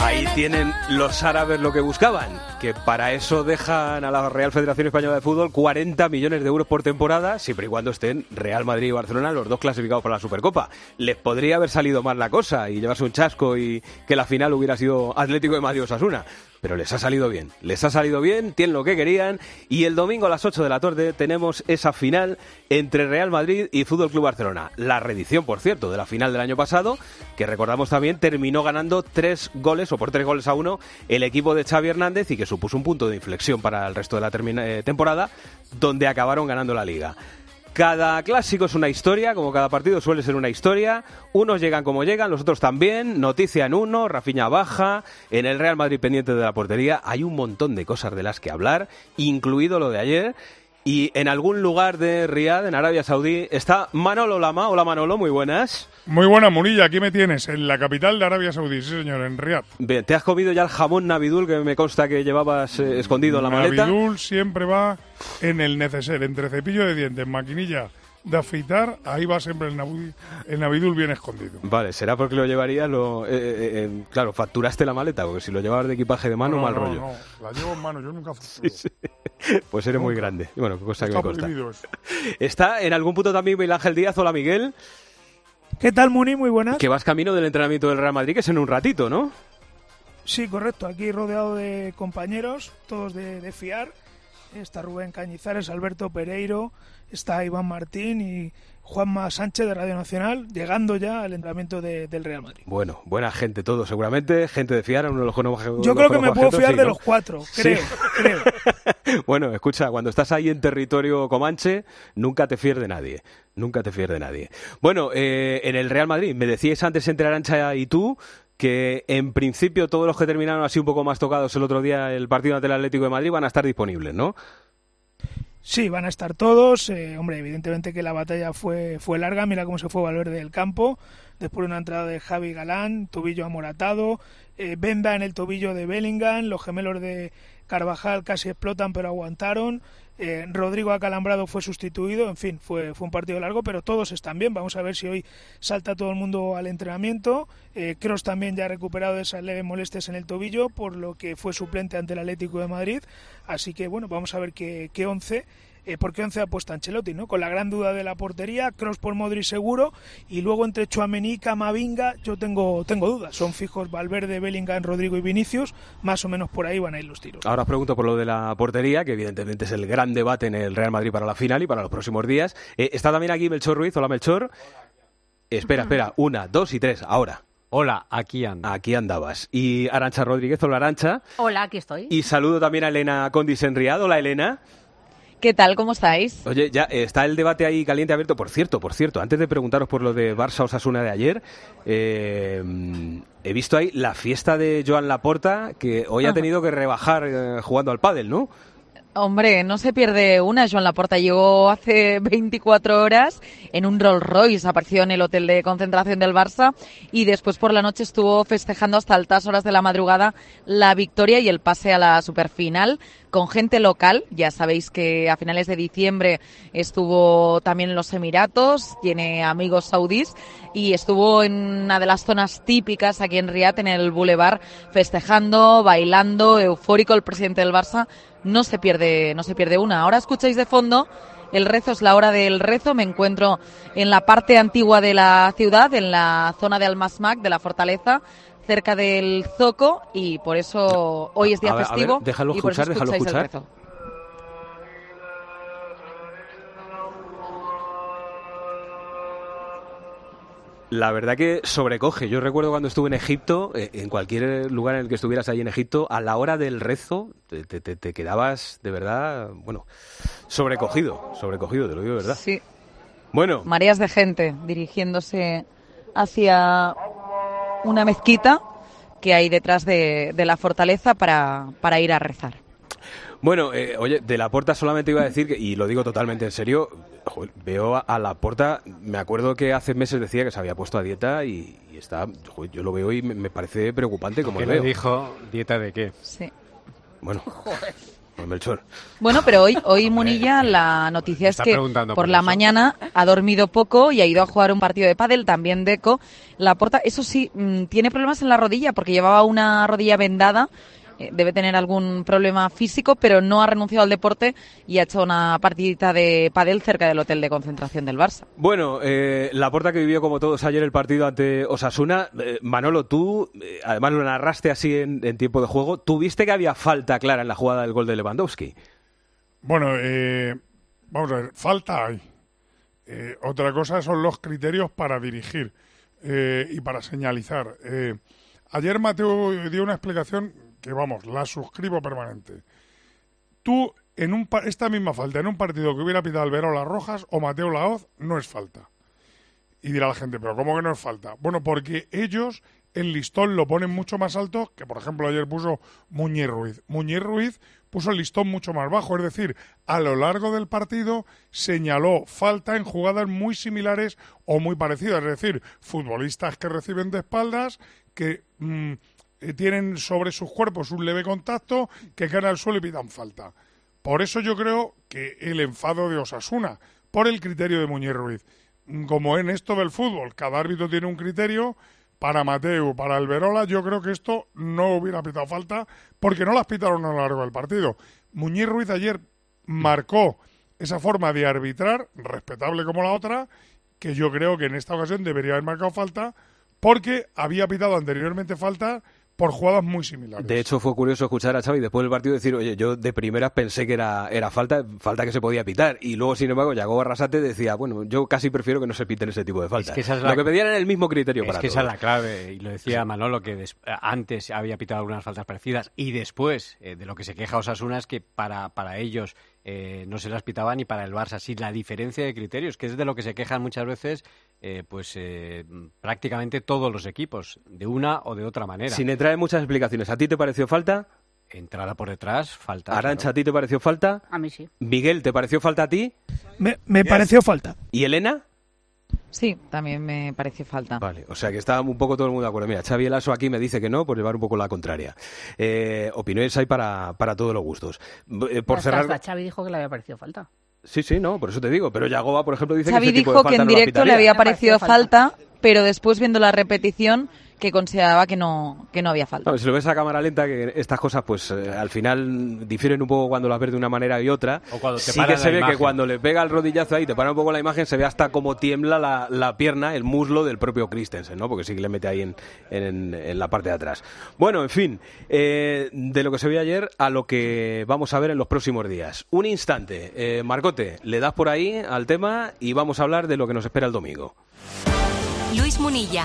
Ahí tienen los árabes lo que buscaban, que para eso dejan a la Real Federación Española de Fútbol 40 millones de euros por temporada, siempre y cuando estén Real Madrid y Barcelona los dos clasificados para la Supercopa. Les podría haber salido mal la cosa y llevarse un chasco y que la final hubiera sido Atlético de Madrid-Osasuna. Pero les ha salido bien, les ha salido bien, tienen lo que querían y el domingo a las 8 de la tarde tenemos esa final entre Real Madrid y Fútbol Club Barcelona. La reedición, por cierto, de la final del año pasado, que recordamos también terminó ganando tres goles o por tres goles a uno el equipo de Xavi Hernández y que supuso un punto de inflexión para el resto de la eh, temporada, donde acabaron ganando la liga. Cada clásico es una historia, como cada partido suele ser una historia. Unos llegan como llegan, los otros también. Noticia en uno, Rafinha baja. En el Real Madrid pendiente de la portería hay un montón de cosas de las que hablar, incluido lo de ayer. Y en algún lugar de Riyadh, en Arabia Saudí, está Manolo Lama. Hola Manolo, muy buenas. Muy buena, Munilla, aquí me tienes, en la capital de Arabia Saudí, sí señor, en. Bien, ¿te has comido ya el jamón Navidul que me consta que llevabas eh, escondido en la maleta? Navidul siempre va en el neceser, entre cepillo de dientes, maquinilla de afeitar, ahí va siempre el, Navidul, el Navidul bien escondido. Vale, será porque lo llevarías, lo, eh, eh, eh, claro, facturaste la maleta, porque si lo llevabas de equipaje de mano, no, mal no, rollo. no, la llevo en mano, yo nunca facturo. Pues eres muy grande. Bueno, cosa que Está me consta. prohibido eso. Está en algún punto también Miguel Ángel Díaz. Hola, Miguel. ¿Qué tal, Muni? Muy buenas. Que vas camino del entrenamiento del Real Madrid, que es en un ratito, ¿no? Sí, correcto. Aquí rodeado de compañeros, todos de, de fiar. Está Rubén Cañizares, Alberto Pereiro, está Iván Martín y Juanma Sánchez de Radio Nacional, llegando ya al entrenamiento de- del Real Madrid. Bueno, buena gente todo, seguramente. Gente de fiar, uno de los conozco- Yo los creo que me puedo fiar sí, de ¿no? los cuatro, Sí. creo, creo. Bueno, escucha, cuando estás ahí en territorio comanche, nunca te fíes de nadie. Nunca te fíes de nadie. Bueno, eh, en el Real Madrid, me decíais antes entre Arancha y tú que en principio todos los que terminaron así un poco más tocados el otro día el partido ante el Atlético de Madrid van a estar disponibles, ¿no? Sí, van a estar todos. eh, hombre, evidentemente que la batalla fue, fue larga. Mira cómo se fue Valverde del campo. Después de una entrada de Javi Galán, tobillo amoratado. eh, venda en el tobillo de Bellingham. Los gemelos de Carvajal casi explotan, pero aguantaron. Eh, Rodrigo Acalambrado fue sustituido. En fin, fue, fue un partido largo, pero todos están bien. Vamos a ver si hoy salta todo el mundo al entrenamiento. Eh, también ya ha recuperado esas leves molestias en el tobillo, por lo que fue suplente ante el Atlético de Madrid. Así que bueno, vamos a ver qué, qué once. Eh, ¿Por qué once ha puesto Ancelotti? ¿no? Con la gran duda de la portería, Cross por Modri seguro, y luego entre Chuamení y Camavinga yo tengo, tengo dudas. Son fijos Valverde, Bellingham, Rodrigo y Vinicius, más o menos por ahí van a ir los tiros. Ahora os pregunto por lo de la portería, que evidentemente es el gran debate en el Real Madrid para la final y para los próximos días. Eh, está también aquí Melchor Ruiz. Hola, Melchor. Espera, espera. Una, dos y tres. Ahora. Hola, aquí ando. Aquí andabas. Y Arancha Rodríguez. Hola, Arancha. Hola, aquí estoy. Y saludo también a Elena Condis Enriado. Hola, Elena. ¿Qué tal? ¿Cómo estáis? Oye, ya eh, está el debate ahí caliente abierto. Por cierto, por cierto, antes de preguntaros por lo de Barça Osasuna de ayer, eh, he visto ahí la fiesta de Joan Laporta, que hoy ha tenido que rebajar eh, jugando al pádel, ¿no? Hombre, no se pierde una. Joan Laporta llegó hace 24 horas en un Rolls Royce, apareció en el hotel de concentración del Barça y después por la noche estuvo festejando hasta altas horas de la madrugada la victoria y el pase a la superfinal con gente local. Ya sabéis que a finales de diciembre estuvo también en los Emiratos, tiene amigos saudíes y estuvo en una de las zonas típicas aquí en Riyadh, en el Boulevard, festejando, bailando, eufórico el presidente del Barça. No se pierde, no se pierde una. Ahora escucháis de fondo el rezo es la hora del rezo. Me encuentro en la parte antigua de la ciudad, en la zona de Almasmac, de la fortaleza, cerca del Zoco, y por eso hoy es día A ver, a ver, festivo. déjalo y por eso escuchar, déjalo el escuchar. La verdad que sobrecoge. Yo recuerdo cuando estuve en Egipto, eh, en cualquier lugar en el que estuvieras ahí en Egipto, a la hora del rezo te- te- te quedabas de verdad, bueno, sobrecogido, sobrecogido, te lo digo de verdad. Sí. Bueno, Mareas de gente dirigiéndose hacia una mezquita que hay detrás de, de la fortaleza para, para ir a rezar. Bueno, eh, oye, de la Porta solamente iba a decir, que, y lo digo totalmente en serio, joder, veo a, a la Porta, me acuerdo que hace meses decía que se había puesto a dieta y, y está, joder, yo lo veo y me, me parece preocupante como ¿Qué lo veo. dijo? ¿Dieta de qué? Sí. Bueno, pues Melchor. Bueno, pero hoy, hoy Munilla, la noticia es que por por la eso. mañana ha dormido poco y ha ido a jugar un partido de pádel, también Deco. La porta, eso sí, mm, tiene problemas en la rodilla porque llevaba una rodilla vendada. Eh, Debe tener algún problema físico, pero no ha renunciado al deporte y ha hecho una partidita de pádel cerca del hotel de concentración del Barça. Bueno, eh, la Porta que vivió como todos ayer el partido ante Osasuna, eh, Manolo, tú, eh, además lo narraste así en, en tiempo de juego, ¿tuviste que había falta clara en la jugada del gol de Lewandowski? Bueno, eh, vamos a ver, falta hay. Eh, otra cosa son los criterios para dirigir eh, y para señalizar. Eh, ayer Mateo dio una explicación que, vamos, la suscribo permanente. Tú, en un, esta misma falta, en un partido que hubiera pitado Alberola Rojas o Mateo Laoz, no es falta. Y dirá la gente, pero ¿cómo que no es falta? Bueno, porque ellos el listón lo ponen mucho más alto que, por ejemplo, ayer puso Muñiz Ruiz. Muñiz Ruiz puso el listón mucho más bajo, es decir, a lo largo del partido señaló falta en jugadas muy similares o muy parecidas, es decir, futbolistas que reciben de espaldas, que mm, eh, tienen sobre sus cuerpos un leve contacto, que caen al suelo y pitan falta. Por eso yo creo que el enfado de Osasuna, por el criterio de Muñiz Ruiz, Mm, como en esto del fútbol, cada árbitro tiene un criterio, para Mateu, para Alberola, yo creo que esto no hubiera pitado falta porque no las pitaron a lo largo del partido. Muñiz Ruiz ayer marcó esa forma de arbitrar, respetable como la otra, que yo creo que en esta ocasión debería haber marcado falta porque había pitado anteriormente falta por jugadas muy similares. De hecho, fue curioso escuchar a Xavi después del partido decir, oye, yo de primeras pensé que era, era falta, falta que se podía pitar. Y luego, sin embargo, Yago Arrasate decía, bueno, yo casi prefiero que no se piten ese tipo de faltas. que esa es la- Lo que pedían era el mismo criterio Es para que esa es la clave, y lo decía Manolo, que des- antes había pitado algunas faltas parecidas y después eh, de lo que se queja Osasuna es que para, para ellos eh, no se las pitaban y para el Barça sí. La diferencia de criterios, que es de lo que se quejan muchas veces eh, pues eh, prácticamente todos los equipos, de una o de otra manera. Sin entrar en muchas explicaciones, ¿a ti te pareció falta? Entrada por detrás, falta. Arancha. ¿a ti te pareció falta? A mí sí. Miguel, ¿te pareció falta a ti? Me, me pareció falta. ¿Y Elena? Sí, también me pareció falta. Vale, o sea que está un poco todo el mundo de acuerdo. Mira, Xavi Elaso aquí me dice que no, por llevar un poco la contraria. Eh, opiniones hay para, para todos los gustos. Eh, por Hasta- cerrar... hasta Xavi dijo que le había parecido falta. Sí, sí, no, por eso te digo. Pero Yagoba, por ejemplo, dice Xavi que ese tipo dijo de que falta en no la directo le había parecido falta, pero después viendo la repetición que consideraba que no, que no había falta. No, si lo ves a cámara lenta, que estas cosas, pues eh, al final difieren un poco cuando las ves de una manera y otra. O cuando te sí para que la se ve imagen. que cuando le pega el rodillazo ahí, te para un poco la imagen, se ve hasta cómo tiembla la, la pierna, el muslo del propio Christensen, ¿no? Porque sí que le mete ahí en, en- en la parte de atrás. Bueno, en fin, eh, de lo que se vio ayer a lo que vamos a ver en los próximos días. Un instante, eh, Marcote, le das por ahí al tema y vamos a hablar de lo que nos espera el domingo. Luis Munilla.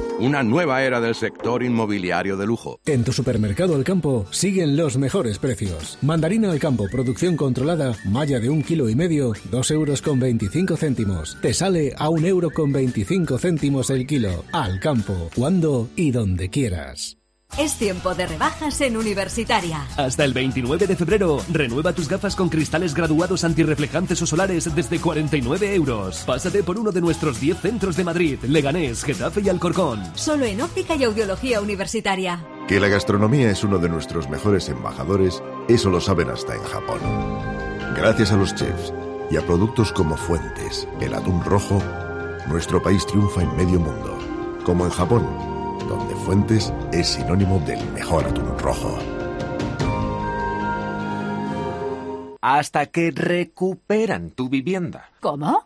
una nueva era del sector inmobiliario de lujo. En tu supermercado al campo siguen los mejores precios. Mandarina al campo, producción controlada, malla de un kilo y medio, dos euros con veinticinco céntimos. Te sale a un euro con veinticinco céntimos el kilo. Al campo, cuando y donde quieras. Es tiempo de rebajas en Universitaria. Hasta el 29 de febrero, renueva tus gafas con cristales graduados antirreflejantes o solares desde 49 euros. Pásate por uno de nuestros 10 centros de Madrid, Leganés, Getafe y Alcorcón. Solo en óptica y audiología universitaria. Que la gastronomía es uno de nuestros mejores embajadores, eso lo saben hasta en Japón. Gracias a los chefs y a productos como Fuentes, el atún rojo, nuestro país triunfa en medio mundo. Como en Japón, donde Fuentes es sinónimo del mejor atún rojo. Hasta que recuperan tu vivienda. ¿Cómo?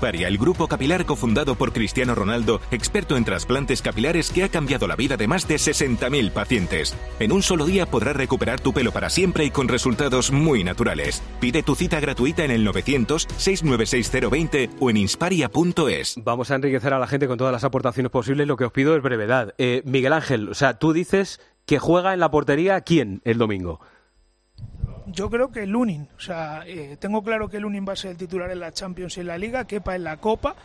El grupo capilar cofundado por Cristiano Ronaldo, experto en trasplantes capilares que ha cambiado la vida de más de 60.000 pacientes. En un solo día podrás recuperar tu pelo para siempre y con resultados muy naturales. Pide tu cita gratuita en el 900-696-020 o en insparia.es. Vamos a enriquecer a la gente con todas las aportaciones posibles. Lo que os pido es brevedad. Eh, Miguel Ángel, o sea, tú dices que juega en la portería quién el domingo. Yo creo que Lunin, o sea, eh, tengo claro que Lunin va a ser el titular en la Champions y en la Liga, Kepa en la Copa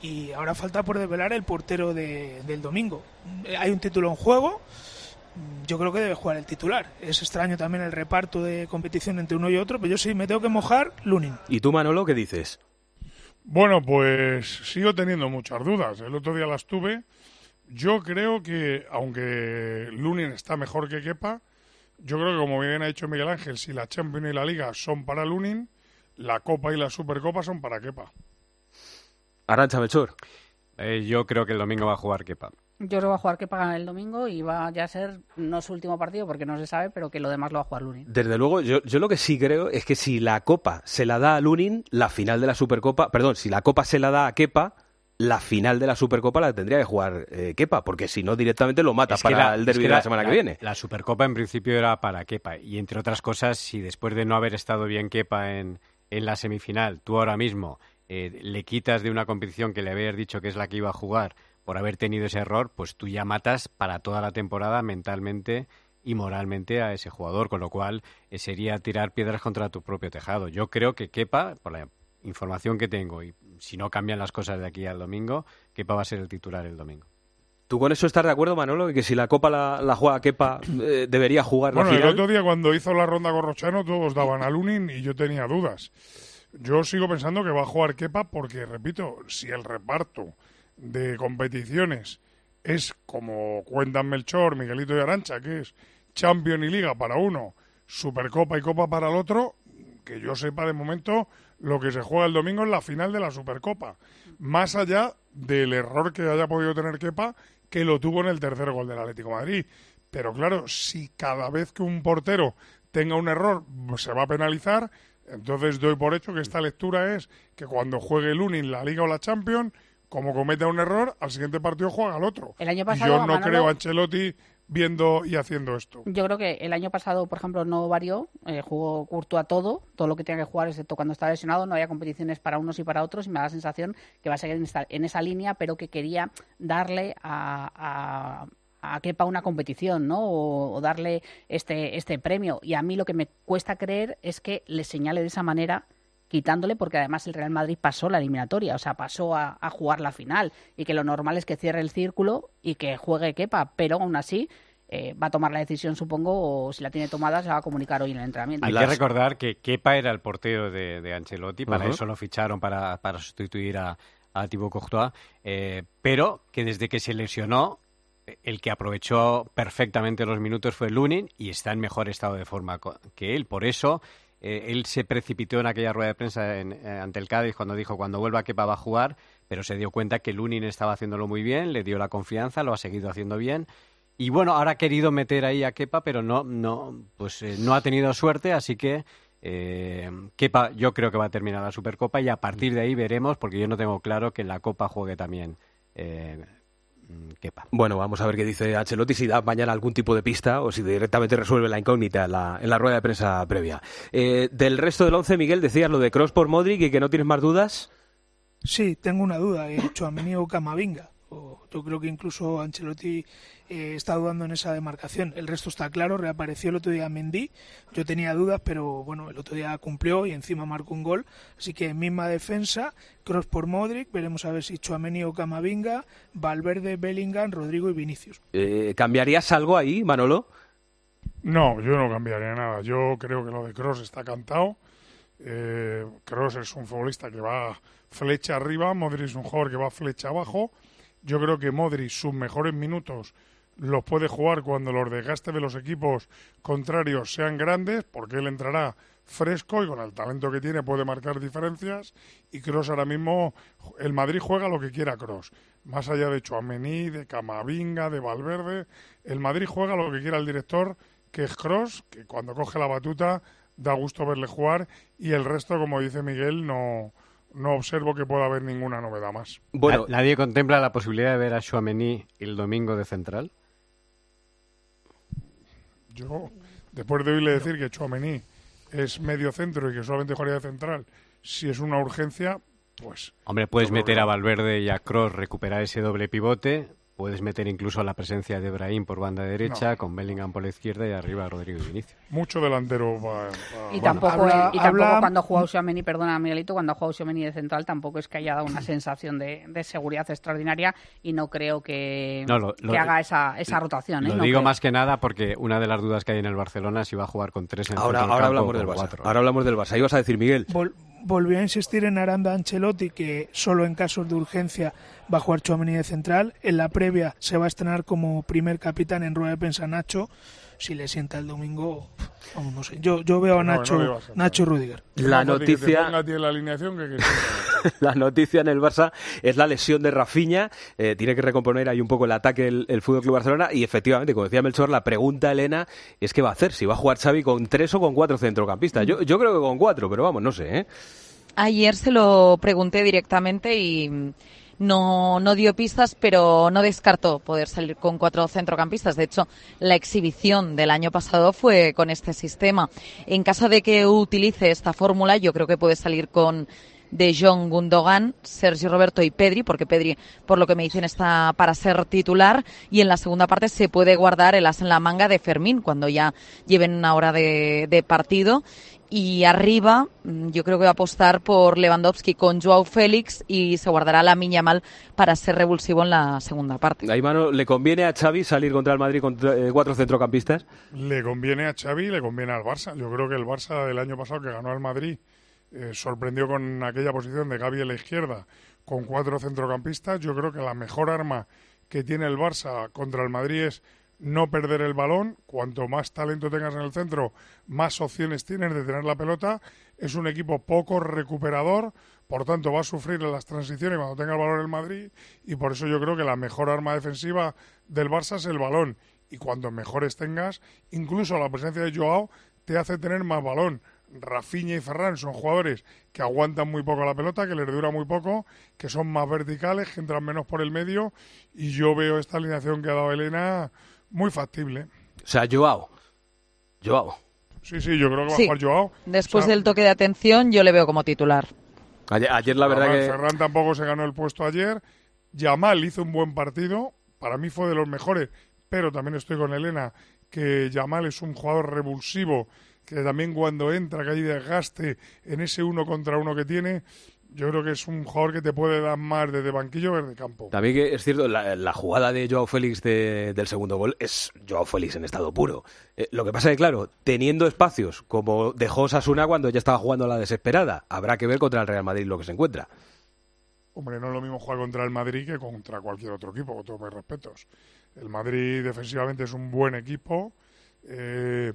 y ahora falta por desvelar el portero de- del domingo. Eh, Hay un título en juego, yo creo que debe jugar el titular. Es extraño también el reparto de competición entre uno y otro, pero yo sí me tengo que mojar, Lunin. ¿Y tú, Manolo, qué dices? Bueno, pues sigo teniendo muchas dudas. El otro día las tuve. Yo creo que, aunque Lunin está mejor que Kepa, yo creo que, como bien ha dicho Miguel Ángel, si la Champions y la Liga son para Lunin, la Copa y la Supercopa son para Kepa. Arancha Melchor. Eh, yo creo que el domingo va a jugar Kepa. Yo creo que va a jugar pagan el domingo y va ya a ser no su último partido porque no se sabe, pero que lo demás lo va a jugar Lunin. Desde luego, yo, yo lo que sí creo es que si la Copa se la da a Lunin, la final de la Supercopa, perdón, si la Copa se la da a Kepa, la final de la Supercopa la tendría que jugar eh, Kepa, porque si no directamente lo mata Es para la- el es derbi que de la, semana que viene. La Supercopa en principio era para Kepa. Y entre otras cosas, si después de no haber estado bien Kepa en, en la semifinal, tú ahora mismo eh, le quitas de una competición que le habías dicho que es la que iba a jugar por haber tenido ese error, pues tú ya matas para toda la temporada mentalmente y moralmente a ese jugador, con lo cual eh, sería tirar piedras contra tu propio tejado. Yo creo que Kepa, por la información que tengo, y si no cambian las cosas de aquí al domingo, Kepa va a ser el titular el domingo. ¿Tú con eso estás de acuerdo, Manolo? Que si la Copa la, la juega Kepa, eh, debería jugar Bueno, la el otro día cuando hizo la ronda con Rochano todos daban a Lunin y yo tenía dudas. Yo sigo pensando que va a jugar Kepa porque, repito, si el reparto de competiciones es como cuentan Melchor, Miguelito y Arancha, que es Champions y Liga para uno, Supercopa y Copa para el otro, que yo sepa de momento lo que se juega el domingo es la final de la Supercopa. Más allá del error que haya podido tener Kepa, que lo tuvo en el tercer gol del Atlético de Madrid. Pero claro, si cada vez que un portero tenga un error se va a penalizar, entonces doy por hecho que esta lectura es que cuando juegue el Lunin la Liga o la Champions, como cometa un error, al siguiente partido juega al otro. El año Y pasado, yo no Manolo- creo a Ancelotti viendo y haciendo esto. Yo creo que el año pasado, por ejemplo, no varió, eh, jugó Courtois todo, todo lo que tenía que jugar, excepto cuando estaba lesionado, no había competiciones para unos y para otros, y me da la sensación que va a seguir en, esta- en esa línea, pero que quería darle a, a, a Kepa una competición, ¿no? O, o darle este, este premio. Y a mí lo que me cuesta creer es que le señale de esa manera quitándole porque además el Real Madrid pasó la eliminatoria, o sea, pasó a, a jugar la final y que lo normal es que cierre el círculo y que juegue Kepa, pero aún así eh, va a tomar la decisión, supongo, o si la tiene tomada se la va a comunicar hoy en el entrenamiento. Hay que recordar que Kepa era el portero de, de Ancelotti, para eso lo ficharon para, para sustituir a, a Thibaut Courtois, eh, pero que desde que se lesionó, el que aprovechó perfectamente los minutos fue Lunin y está en mejor estado de forma co- que él. Por eso eh, él se precipitó en aquella rueda de prensa en- eh, ante el Cádiz cuando dijo cuando vuelva Kepa va a jugar, pero se dio cuenta que Lunin estaba haciéndolo muy bien, le dio la confianza, lo ha seguido haciendo bien. Y bueno, ahora ha querido meter ahí a Kepa, pero no, no, pues eh, no ha tenido suerte, así que eh, Kepa yo creo que va a terminar la Supercopa y a partir de ahí veremos, porque yo no tengo claro que la Copa juegue también eh, mm. Bueno, vamos a ver qué dice Ancelotti, si da mañana algún tipo de pista o si directamente resuelve la incógnita en la, en la rueda de prensa previa. Eh, del resto del once, Miguel, decías lo de Cross por Modric y que no tienes más dudas. Sí, tengo una duda. He hecho a o Camavinga. Yo creo que incluso Ancelotti eh, está dudando en esa demarcación. El resto está claro. Reapareció el otro día Mendy. Yo tenía dudas, pero bueno, el otro día cumplió y encima marcó un gol. Así que misma defensa. Cross por Modric. Veremos a ver si Chouameni o Camavinga. Valverde, Bellingham, Rodrigo y Vinicius. Eh, ¿Cambiarías algo ahí, Manolo? No, yo no cambiaría nada. Yo creo que lo de Cross está cantado. Eh, Cross es un futbolista que va flecha arriba, Modric es un jugador que va flecha abajo. Yo creo que Modric sus mejores minutos los puede jugar cuando los desgastes de los equipos contrarios sean grandes, porque él entrará fresco y con el talento que tiene puede marcar diferencias. Y Cross ahora mismo, el Madrid juega lo que quiera Cross. Más allá de Chouameni, de Camavinga, de Valverde, el Madrid juega lo que quiera el director, que es Cross, que cuando coge la batuta da gusto verle jugar y el resto, como dice Miguel, no, no observo que pueda haber ninguna novedad más. Na- ¿Nadie contempla la posibilidad de ver a Chouameni el domingo de central? Yo, después de oírle decir que Chouameni es medio centro y que solamente jugaría de central, si es una urgencia, pues Hombre, puedes meter a. Valverde y a Cross, recuperar ese doble pivote. Puedes meter incluso la presencia de Brahim por banda derecha, con Bellingham por la izquierda y arriba Rodrigo y Vinicius. mucho delantero va, Y va- tampoco, habla- y tampoco habla- cuando ha jugado Xiomeni, perdona Miguelito, cuando ha jugado Xiomeni de central tampoco es que haya dado una sensación de, de seguridad extraordinaria y no creo que, No, lo- lo- que haga esa, esa rotación. ¿eh? Lo No digo creo. más que nada porque una de las dudas que hay en el Barcelona es si va a jugar con tres en el Ahora, del ahora campo hablamos del Barça. cuatro. Ahora hablamos del Barça. Ibas a decir, Miguel. Vol- volvió a insistir en Aranda Ancelotti que solo en casos de urgencia va a de central. En la previa se va a estrenar como primer capitán en rueda de prensa Nacho. Si le sienta el domingo, vamos, no sé. Yo, yo veo a No, no Nacho, a. Nacho Rudiger. La noticia- ponga a ti en la alineación que que la noticia en el Barça es la lesión de Rafinha. Eh, tiene que recomponer ahí un poco el ataque el, el Fútbol Club Barcelona. Y efectivamente, como decía Melchor, la pregunta, Elena, es qué va a hacer. Si va a jugar Xavi con tres o con cuatro centrocampistas. Yo, yo creo que con cuatro, pero vamos, no sé. ¿eh? Ayer se lo pregunté directamente y no, no dio pistas, pero no descartó poder salir con cuatro centrocampistas. De hecho, la exhibición del año pasado fue con este sistema. En caso de que utilice esta fórmula, yo creo que puede salir con De Jong, Gundogan, Sergio Roberto y Pedri, porque Pedri, por lo que me dicen, está para ser titular. Y en la segunda parte se puede guardar el as en la manga de Fermín cuando ya lleven una hora de partido. Y arriba, mm, yo creo que va a apostar por Lewandowski con Joao Félix y se guardará la Miña Mal para ser revulsivo en la segunda parte. Ahí, mano, ¿le conviene a Xavi salir contra el Madrid con eh, cuatro centrocampistas? le conviene a Xavi y le conviene al Barça. Yo creo que el Barça del año pasado que ganó al Madrid eh, sorprendió con aquella posición de Gaby a la izquierda con cuatro centrocampistas. Yo creo que la mejor arma que tiene el Barça contra el Madrid es no perder el balón. Cuanto más talento tengas en el centro, más opciones tienes de tener la pelota. Es un equipo poco recuperador, por tanto va a sufrir en las transiciones cuando tenga el balón el Madrid y por eso yo creo que la mejor arma defensiva del Barça es el balón. Y cuanto mejores tengas, incluso la presencia de Joao te hace tener más balón. Rafinha y Ferran son jugadores que aguantan muy poco la pelota, que les dura muy poco, que son más verticales, que entran menos por el medio y yo veo esta alineación que ha dado Elena muy factible. O sea, Joao. Joao. Sí, sí, yo creo que va Sí. a jugar Joao. Después O sea, del toque de atención, yo le veo como titular. Ayer, ayer la verdad Además, que... Ferran tampoco se ganó el puesto ayer. Yamal hizo un buen partido. Para mí fue de los mejores. Pero también estoy con Elena que Yamal es un jugador revulsivo. Que también cuando entra, que hay desgaste en ese uno contra uno que tiene. Yo creo que es un jugador que te puede dar más desde banquillo que desde campo. También que es cierto, la, la jugada de Joao Félix de- del segundo gol es Joao Félix en estado puro. Eh, lo que pasa es que, claro, teniendo espacios como dejó Sasuna cuando ya estaba jugando a la desesperada, habrá que ver contra el Real Madrid lo que se encuentra. Hombre, no es lo mismo jugar contra el Madrid que contra cualquier otro equipo, con todos mis respetos. El Madrid defensivamente es un buen equipo. eh, Eh,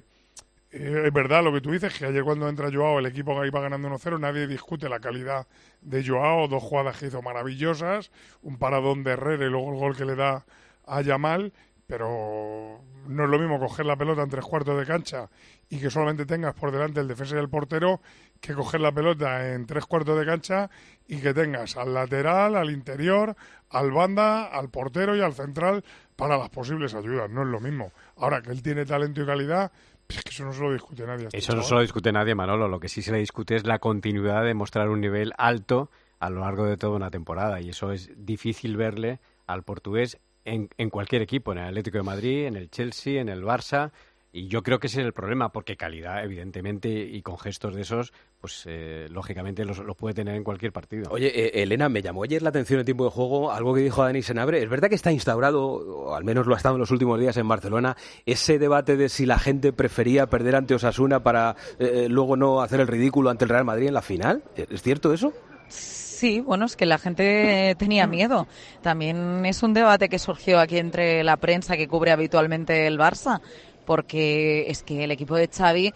es verdad lo que tú dices, que ayer cuando entra Joao el equipo iba ganando 1-0, nadie discute la calidad de Joao, dos jugadas que hizo maravillosas, un paradón de Herrera y luego el gol que le da a Yamal, pero no es lo mismo coger la pelota en tres cuartos de cancha y que solamente tengas por delante el defensa y el portero que coger la pelota en tres cuartos de cancha y que tengas al lateral, al interior, al banda, al portero y al central para las posibles ayudas. No es lo mismo. Ahora que él tiene talento y calidad, es que eso no se lo discute nadie. Eso no se lo discute nadie, Manolo. Lo que sí se le discute es la continuidad de mostrar un nivel alto a lo largo de toda una temporada. Y eso es difícil verle al portugués en, en cualquier equipo, en el Atlético de Madrid, en el Chelsea, en el Barça. Y yo creo que ese es el problema, porque calidad, evidentemente, y con gestos de esos, pues eh, lógicamente los, los puede tener en cualquier partido. Oye, eh, Elena, me llamó ayer la atención en tiempo de juego algo que dijo Dani Senabre. Es verdad que está instaurado, o al menos lo ha estado en los últimos días en Barcelona, ese debate de si la gente prefería perder ante Osasuna para eh, luego no hacer el ridículo ante el Real Madrid en la final. ¿Es cierto eso? Sí, bueno, es que la gente tenía miedo. También es un debate que surgió aquí entre la prensa que cubre habitualmente el Barça, porque es que el equipo de Xavi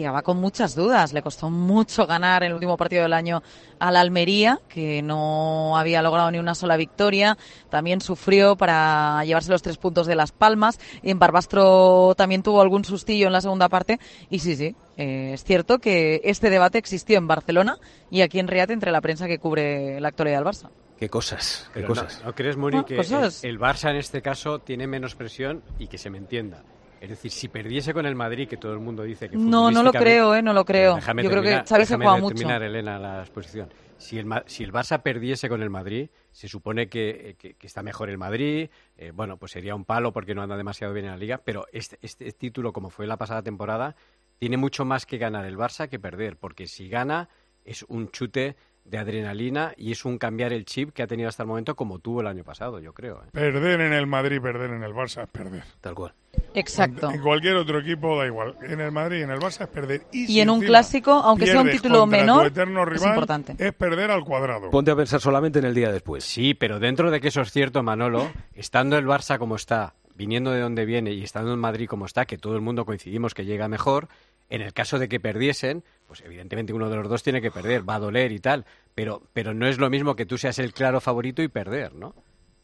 llegaba con muchas dudas. Le costó mucho ganar el último partido del año al Almería, que no había logrado ni una sola victoria. También sufrió para llevarse los tres puntos de Las Palmas. Y en Barbastro también tuvo algún sustillo en la segunda parte. Y sí, sí, eh, es cierto que este debate existió en Barcelona y aquí en Riad entre la prensa que cubre la actualidad del Barça. Qué cosas, qué Pero cosas. ¿No, no crees, Muri, Ah, que el Barça en este caso tiene menos presión y que se me entienda? Es decir, si perdiese con el Madrid, que todo el mundo dice que No, no lo creo, ¿eh? No lo creo. Déjame Yo creo que terminar- Xavi se juega mucho. terminar, Elena, la exposición. Si el, Ma- si el Barça perdiese con el Madrid, se supone que, que- que está mejor el Madrid, eh, bueno, pues sería un palo porque no anda demasiado bien en la liga, pero este, este título, como fue la pasada temporada, tiene mucho más que ganar el Barça que perder, porque si gana es un chute de adrenalina y es un cambiar el chip que ha tenido hasta el momento como tuvo el año pasado, yo creo. ¿eh? Perder en el Madrid, perder en el Barça es perder. Tal cual. Exacto. En cualquier otro equipo da igual. En el Madrid y en el Barça es perder. Y, Y si en un clásico, aunque sea un título menor, eterno es rival, importante. Es perder al cuadrado. Ponte a pensar solamente en el día después. Sí, pero dentro de que eso es cierto, Manolo, estando el Barça como está, viniendo de donde viene y estando en Madrid como está, que todo el mundo coincidimos que llega mejor, en el caso de que perdiesen, pues evidentemente uno de los dos tiene que perder, va a doler y tal, pero, pero no es lo mismo que tú seas el claro favorito y perder, ¿no?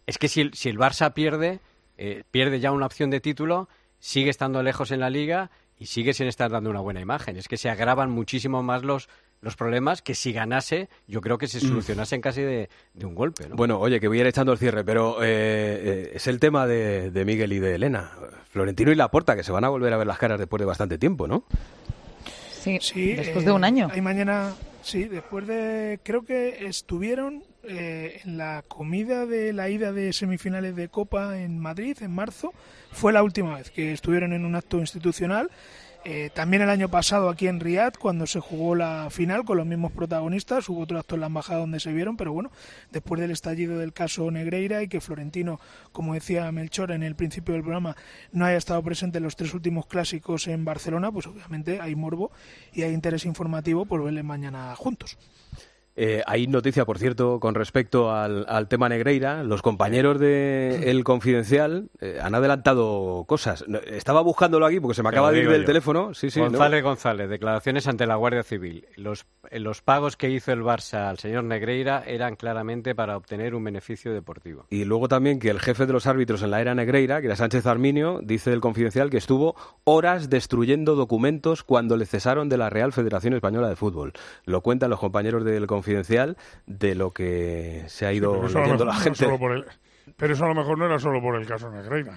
Es que si el, si el Barça pierde, eh, pierde ya una opción de título, sigue estando lejos en la liga y sigue sin estar dando una buena imagen. Es que se agravan muchísimo más los, los problemas que si ganase, yo creo que se Mm. solucionasen casi de, de un golpe, ¿no? Bueno, oye, que voy a ir echando el cierre, pero eh, eh, es el tema de, de Miguel y de Elena. Florentino y Laporta, que se van a volver a ver las caras después de bastante tiempo, ¿no? Sí, después eh, de un año. Hay mañana, sí, después de. Creo que estuvieron eh, en la comida de la ida de semifinales de Copa en Madrid en marzo. Fue la última vez que estuvieron en un acto institucional. Eh, también el año pasado aquí en Riad, cuando se jugó la final con los mismos protagonistas, hubo otro acto en la embajada donde se vieron, pero bueno, después del estallido del caso Negreira y que Florentino, como decía Melchor en el principio del programa, no haya estado presente en los tres últimos clásicos en Barcelona, pues obviamente hay morbo y hay interés informativo por verle mañana juntos. Eh, hay noticia, por cierto, con respecto al, al tema Negreira. Los compañeros de El Confidencial eh, han adelantado cosas. No, Estaba buscándolo aquí porque se me Te acaba de ir del yo. teléfono. Sí, sí, ¿no? González González, declaraciones ante la Guardia Civil. Los, eh, los pagos que hizo el Barça al señor Negreira eran claramente para obtener un beneficio deportivo. Y luego también que el jefe de los árbitros en la era Negreira, que era Sánchez Arminio, dice del Confidencial que estuvo horas destruyendo documentos cuando le cesaron de la Real Federación Española de Fútbol. Lo cuentan los compañeros del Confidencial de lo que se ha ido Pero eso, a lo leyendo mejor la no gente. por el- pero eso a lo mejor no era solo por el caso Negreira.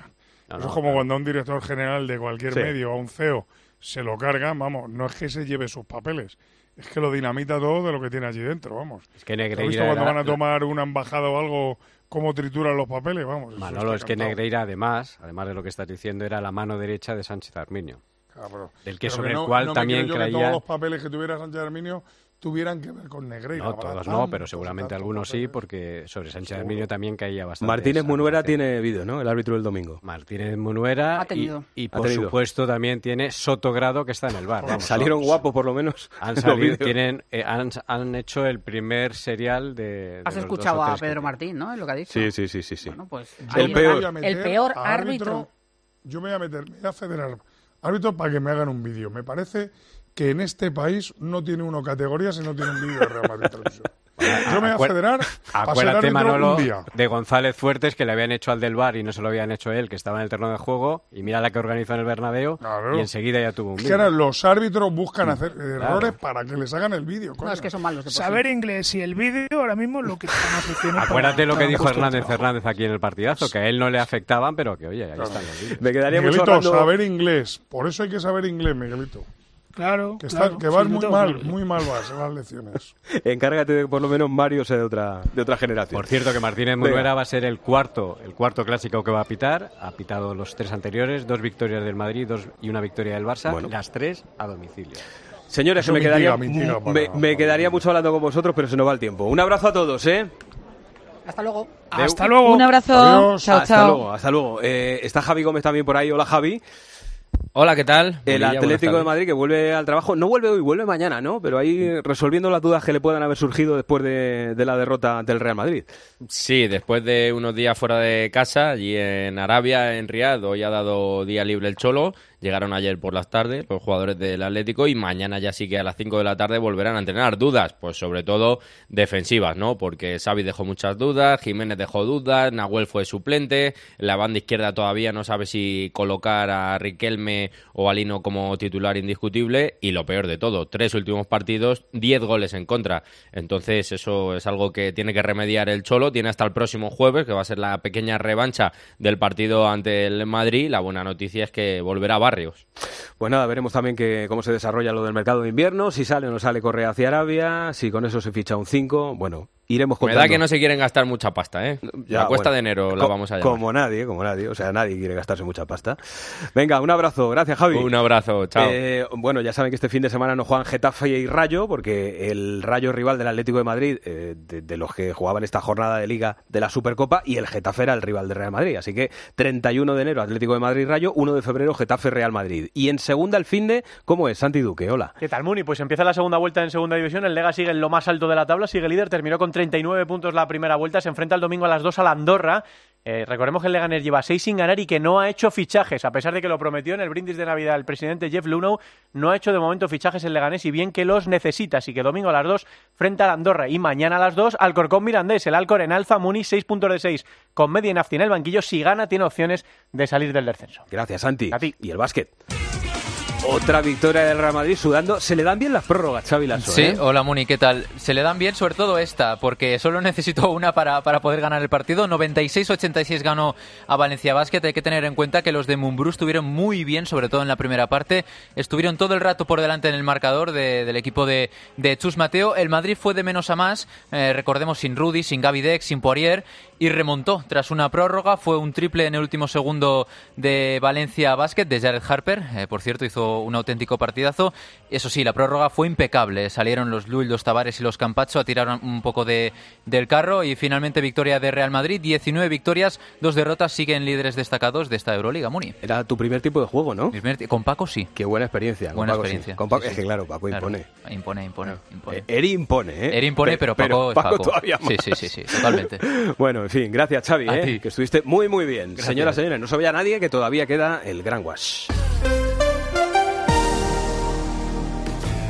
No, eso no, es como cuando a un director general de cualquier Sí. medio a un CEO se lo cargan, vamos, no es que se lleve sus papeles, es que lo dinamita todo de lo que tiene allí dentro, vamos. Es que ¿Has visto Negreira cuando era- van a tomar una embajada o algo, cómo trituran los papeles? Vamos. Manolo, es que. Negreira además, además de lo que estás diciendo, era la mano derecha de Sánchez Arminio. Cabrón. Del que sobre no- el cual no también creía... todos los papeles que tuviera Sánchez Arminio tuvieran que ver con Negreira. No, todos no, pero seguramente algunos sí, porque sobre Sánchez Arminio también caía bastante. Martínez Munuera tiene vídeo, ¿no? El árbitro del domingo. Martínez Munuera Ha y, tenido. y Ha por tenido. supuesto también tiene Sotogrado que está en el bar. Vamos, Salieron guapos, por lo menos. Han, salido- tienen, eh, han, han hecho el primer serial de. de Has escuchado a Pedro Martín, ¿no? Es lo que ha dicho. Sí, sí, sí, sí. sí. Bueno, pues a meter el peor árbitro. Yo me voy a meter, me voy a federar árbitros para que me hagan un vídeo. Me parece que en este país no tiene uno categorías y no tiene un vídeo de Real Madrid Televisión. Yo me voy a federar Acuérdate, Manolo, un día. de González Fuertes, que le habían hecho al del bar y no se lo habían hecho él, que estaba en el terreno de juego, y mira la que organizó en el Bernabéu, Claro. y enseguida ya tuvo un Es vídeo. que ahora los árbitros buscan Mm, hacer errores para que les hagan el vídeo. Saber inglés y el vídeo ahora mismo lo que. Acuérdate lo que dijo Hernández Hernández aquí en el partidazo, que a él no le afectaban, pero que oye, ahí están los vídeos. Me quedaría mucho Miguelito, hablando- saber inglés. Por eso hay que saber inglés, Miguelito. Claro, Que, está- claro, que vas sí, muy mal, problema. muy mal vas en las lecciones. Encárgate de que por lo menos Mario sea de otra, de otra generación. Por cierto, que Martínez. Munuera va a ser el cuarto, el cuarto clásico que va a pitar. Ha pitado los tres anteriores, dos victorias del Madrid dos, y una victoria del Barça, Bueno. las tres a domicilio. Señores, Eso me quedaría, mitiga para- me, me quedaría mucho hablando con vosotros, pero se nos va el tiempo. Un abrazo a todos, ¿eh? Hasta luego. Hasta luego. Un abrazo. Adiós. Chao, hasta chao. luego, hasta luego. Eh, está Javi Gómez también por ahí. Hola, Javi. Hola, ¿qué tal? El Atlético de. Madrid que vuelve al trabajo. No vuelve hoy, vuelve mañana, ¿no? Pero ahí resolviendo las dudas que le puedan haber surgido después de, de la derrota del Real Madrid. Sí, después de unos días fuera de casa, allí en Arabia, en Riad, hoy ha dado día libre el Cholo. Llegaron ayer por las tardes los jugadores del Atlético y mañana ya sí que a las 5 de la tarde volverán a entrenar. Dudas, pues sobre todo defensivas, ¿no? Porque Xavi dejó muchas dudas, Jiménez dejó dudas, Nahuel fue suplente, la banda izquierda todavía no sabe si colocar a Riquelme o a Lino como titular indiscutible y lo peor de todo, tres últimos partidos, 10 goles en contra. Entonces eso es algo que tiene que remediar el Cholo, tiene hasta el próximo jueves, que va a ser la pequeña revancha del partido ante el Madrid. La buena noticia es que volverá a Barrios. Pues nada, veremos también que, cómo se desarrolla lo del mercado de invierno, si sale o no sale Correa hacia Arabia, si con eso se ficha un 5. Bueno, iremos Me contando. da que no se quieren gastar mucha pasta, ¿eh? Ya, la cuesta bueno. de enero la vamos a llamar. Como nadie, como nadie. O sea, nadie quiere gastarse mucha pasta. Venga, un abrazo. Gracias, Javi. Un abrazo, chao. Eh, bueno, ya saben que este fin de semana no juegan Getafe y Rayo, porque el Rayo rival del Atlético de Madrid, eh, de, de los que jugaban esta jornada de Liga de la Supercopa, y el Getafe era el rival del Real Madrid. Así que 31 de enero Atlético de Madrid-Rayo, 1 de febrero Getafe Real Madrid. Y en segunda el fin de, ¿cómo es? Santi Duque, hola. ¿Qué tal, Muni? Pues empieza la segunda vuelta en segunda división. El Lega sigue en lo más alto de la tabla, sigue líder, terminó con 39 puntos la primera vuelta. Se enfrenta el domingo a las 2 a la Andorra. Eh, recordemos que el Leganés lleva 6 sin ganar y que no ha hecho fichajes, a pesar de que lo prometió en el brindis de Navidad el presidente Jeff Lunow. No ha hecho de momento fichajes el Leganés y bien que los necesita. Así que domingo a las 2 frente al Andorra y mañana a las 2 Alcorcón Mirandés. El Alcor en alza, Muni 6 puntos de 6 con media en el banquillo. Si gana, tiene opciones de salir del descenso. Gracias, Santi. Y el básquet. Otra victoria del Real Madrid sudando. Se le dan bien las prórrogas, Xavi Lasso, Sí, ¿eh? hola Muni, ¿qué tal? Se le dan bien, sobre todo esta, porque solo necesitó una para, para poder ganar el partido. 96-86 ganó a Valencia Basket. Hay que tener en cuenta que los de Mumbrú estuvieron muy bien, sobre todo en la primera parte. Estuvieron todo el rato por delante en el marcador de- del equipo de, de Chus Mateo. El Madrid fue de menos a más, eh, recordemos, sin Rudy, sin Gaby Deck, sin Poirier, y remontó tras una prórroga. Fue un triple en el último segundo de Valencia Basket, de Jared Harper. Eh, por cierto, hizo un auténtico partidazo. Eso sí, la prórroga fue impecable. Salieron los Luis, los Tavares y los Campacho a tirar un poco de, del carro y finalmente victoria de Real Madrid. 19 victorias, dos derrotas, siguen líderes destacados de esta Euroliga, Muni. Era tu primer tipo de juego, ¿no? Con Paco sí. Qué buena experiencia. con Buena Paco, sí. experiencia. Con Paco- Sí, Es sí. que claro, Paco Claro. impone. Impone, impone, impone. Eh, Eri impone, ¿eh? Eri impone, pero Paco es Paco. todavía más. Sí, sí, sí, sí, totalmente. bueno, en fin, gracias Xavi, ¿eh? que estuviste muy, muy bien. Gracias. Señoras, señores, no se vaya nadie que todavía queda el Gran Wash.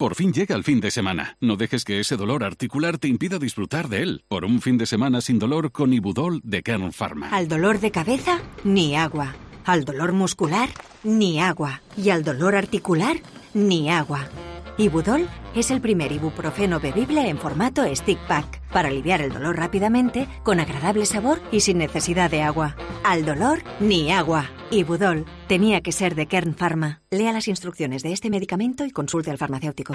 Por fin llega el fin de semana. No dejes que ese dolor articular te impida disfrutar de él. Por un fin de semana sin dolor con Ibudol de Kern Pharma. Al dolor de cabeza, ni agua. Al dolor muscular, ni agua. Y al dolor articular, ni agua. Ibudol es el primer ibuprofeno bebible en formato stick pack para aliviar el dolor rápidamente, con agradable sabor y sin necesidad de agua. Al dolor, ni agua. Ibudol tenía que ser de Kern Pharma. Lea las instrucciones de este medicamento y consulte al farmacéutico.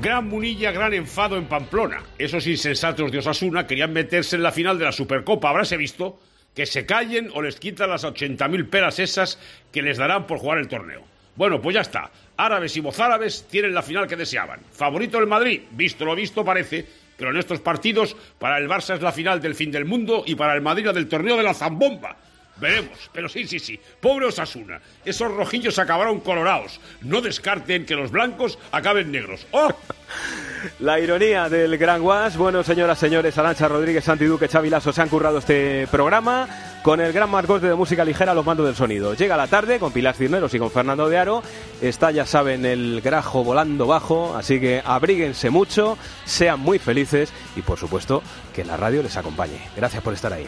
Gran munilla, gran enfado en Pamplona. Esos insensatos de Osasuna querían meterse en la final de la Supercopa. Habráse visto que se callen o les quitan las 80.000 pelas esas que les darán por jugar el torneo. Bueno, pues ya está. Árabes y mozárabes tienen la final que deseaban. Favorito el Madrid, visto lo visto parece, pero en estos partidos para el Barça es la final del fin del mundo y para el Madrid la del torneo de la zambomba. Veremos, pero sí, sí, sí. Pobre Osasuna. Esos rojillos acabaron colorados. No descarten que los blancos acaben negros. ¡Oh! La ironía del Gran Guas. Bueno, señoras, señores, Arancha Rodríguez, Santi Duque, Xavi se han currado este programa con el gran Marcos de música ligera los mandos del sonido. Llega la tarde con Pilar Cisneros y con Fernando de Aro. Está, ya saben, el grajo volando bajo, así que abríguense mucho, sean muy felices y, por supuesto, que la radio les acompañe. Gracias por estar ahí.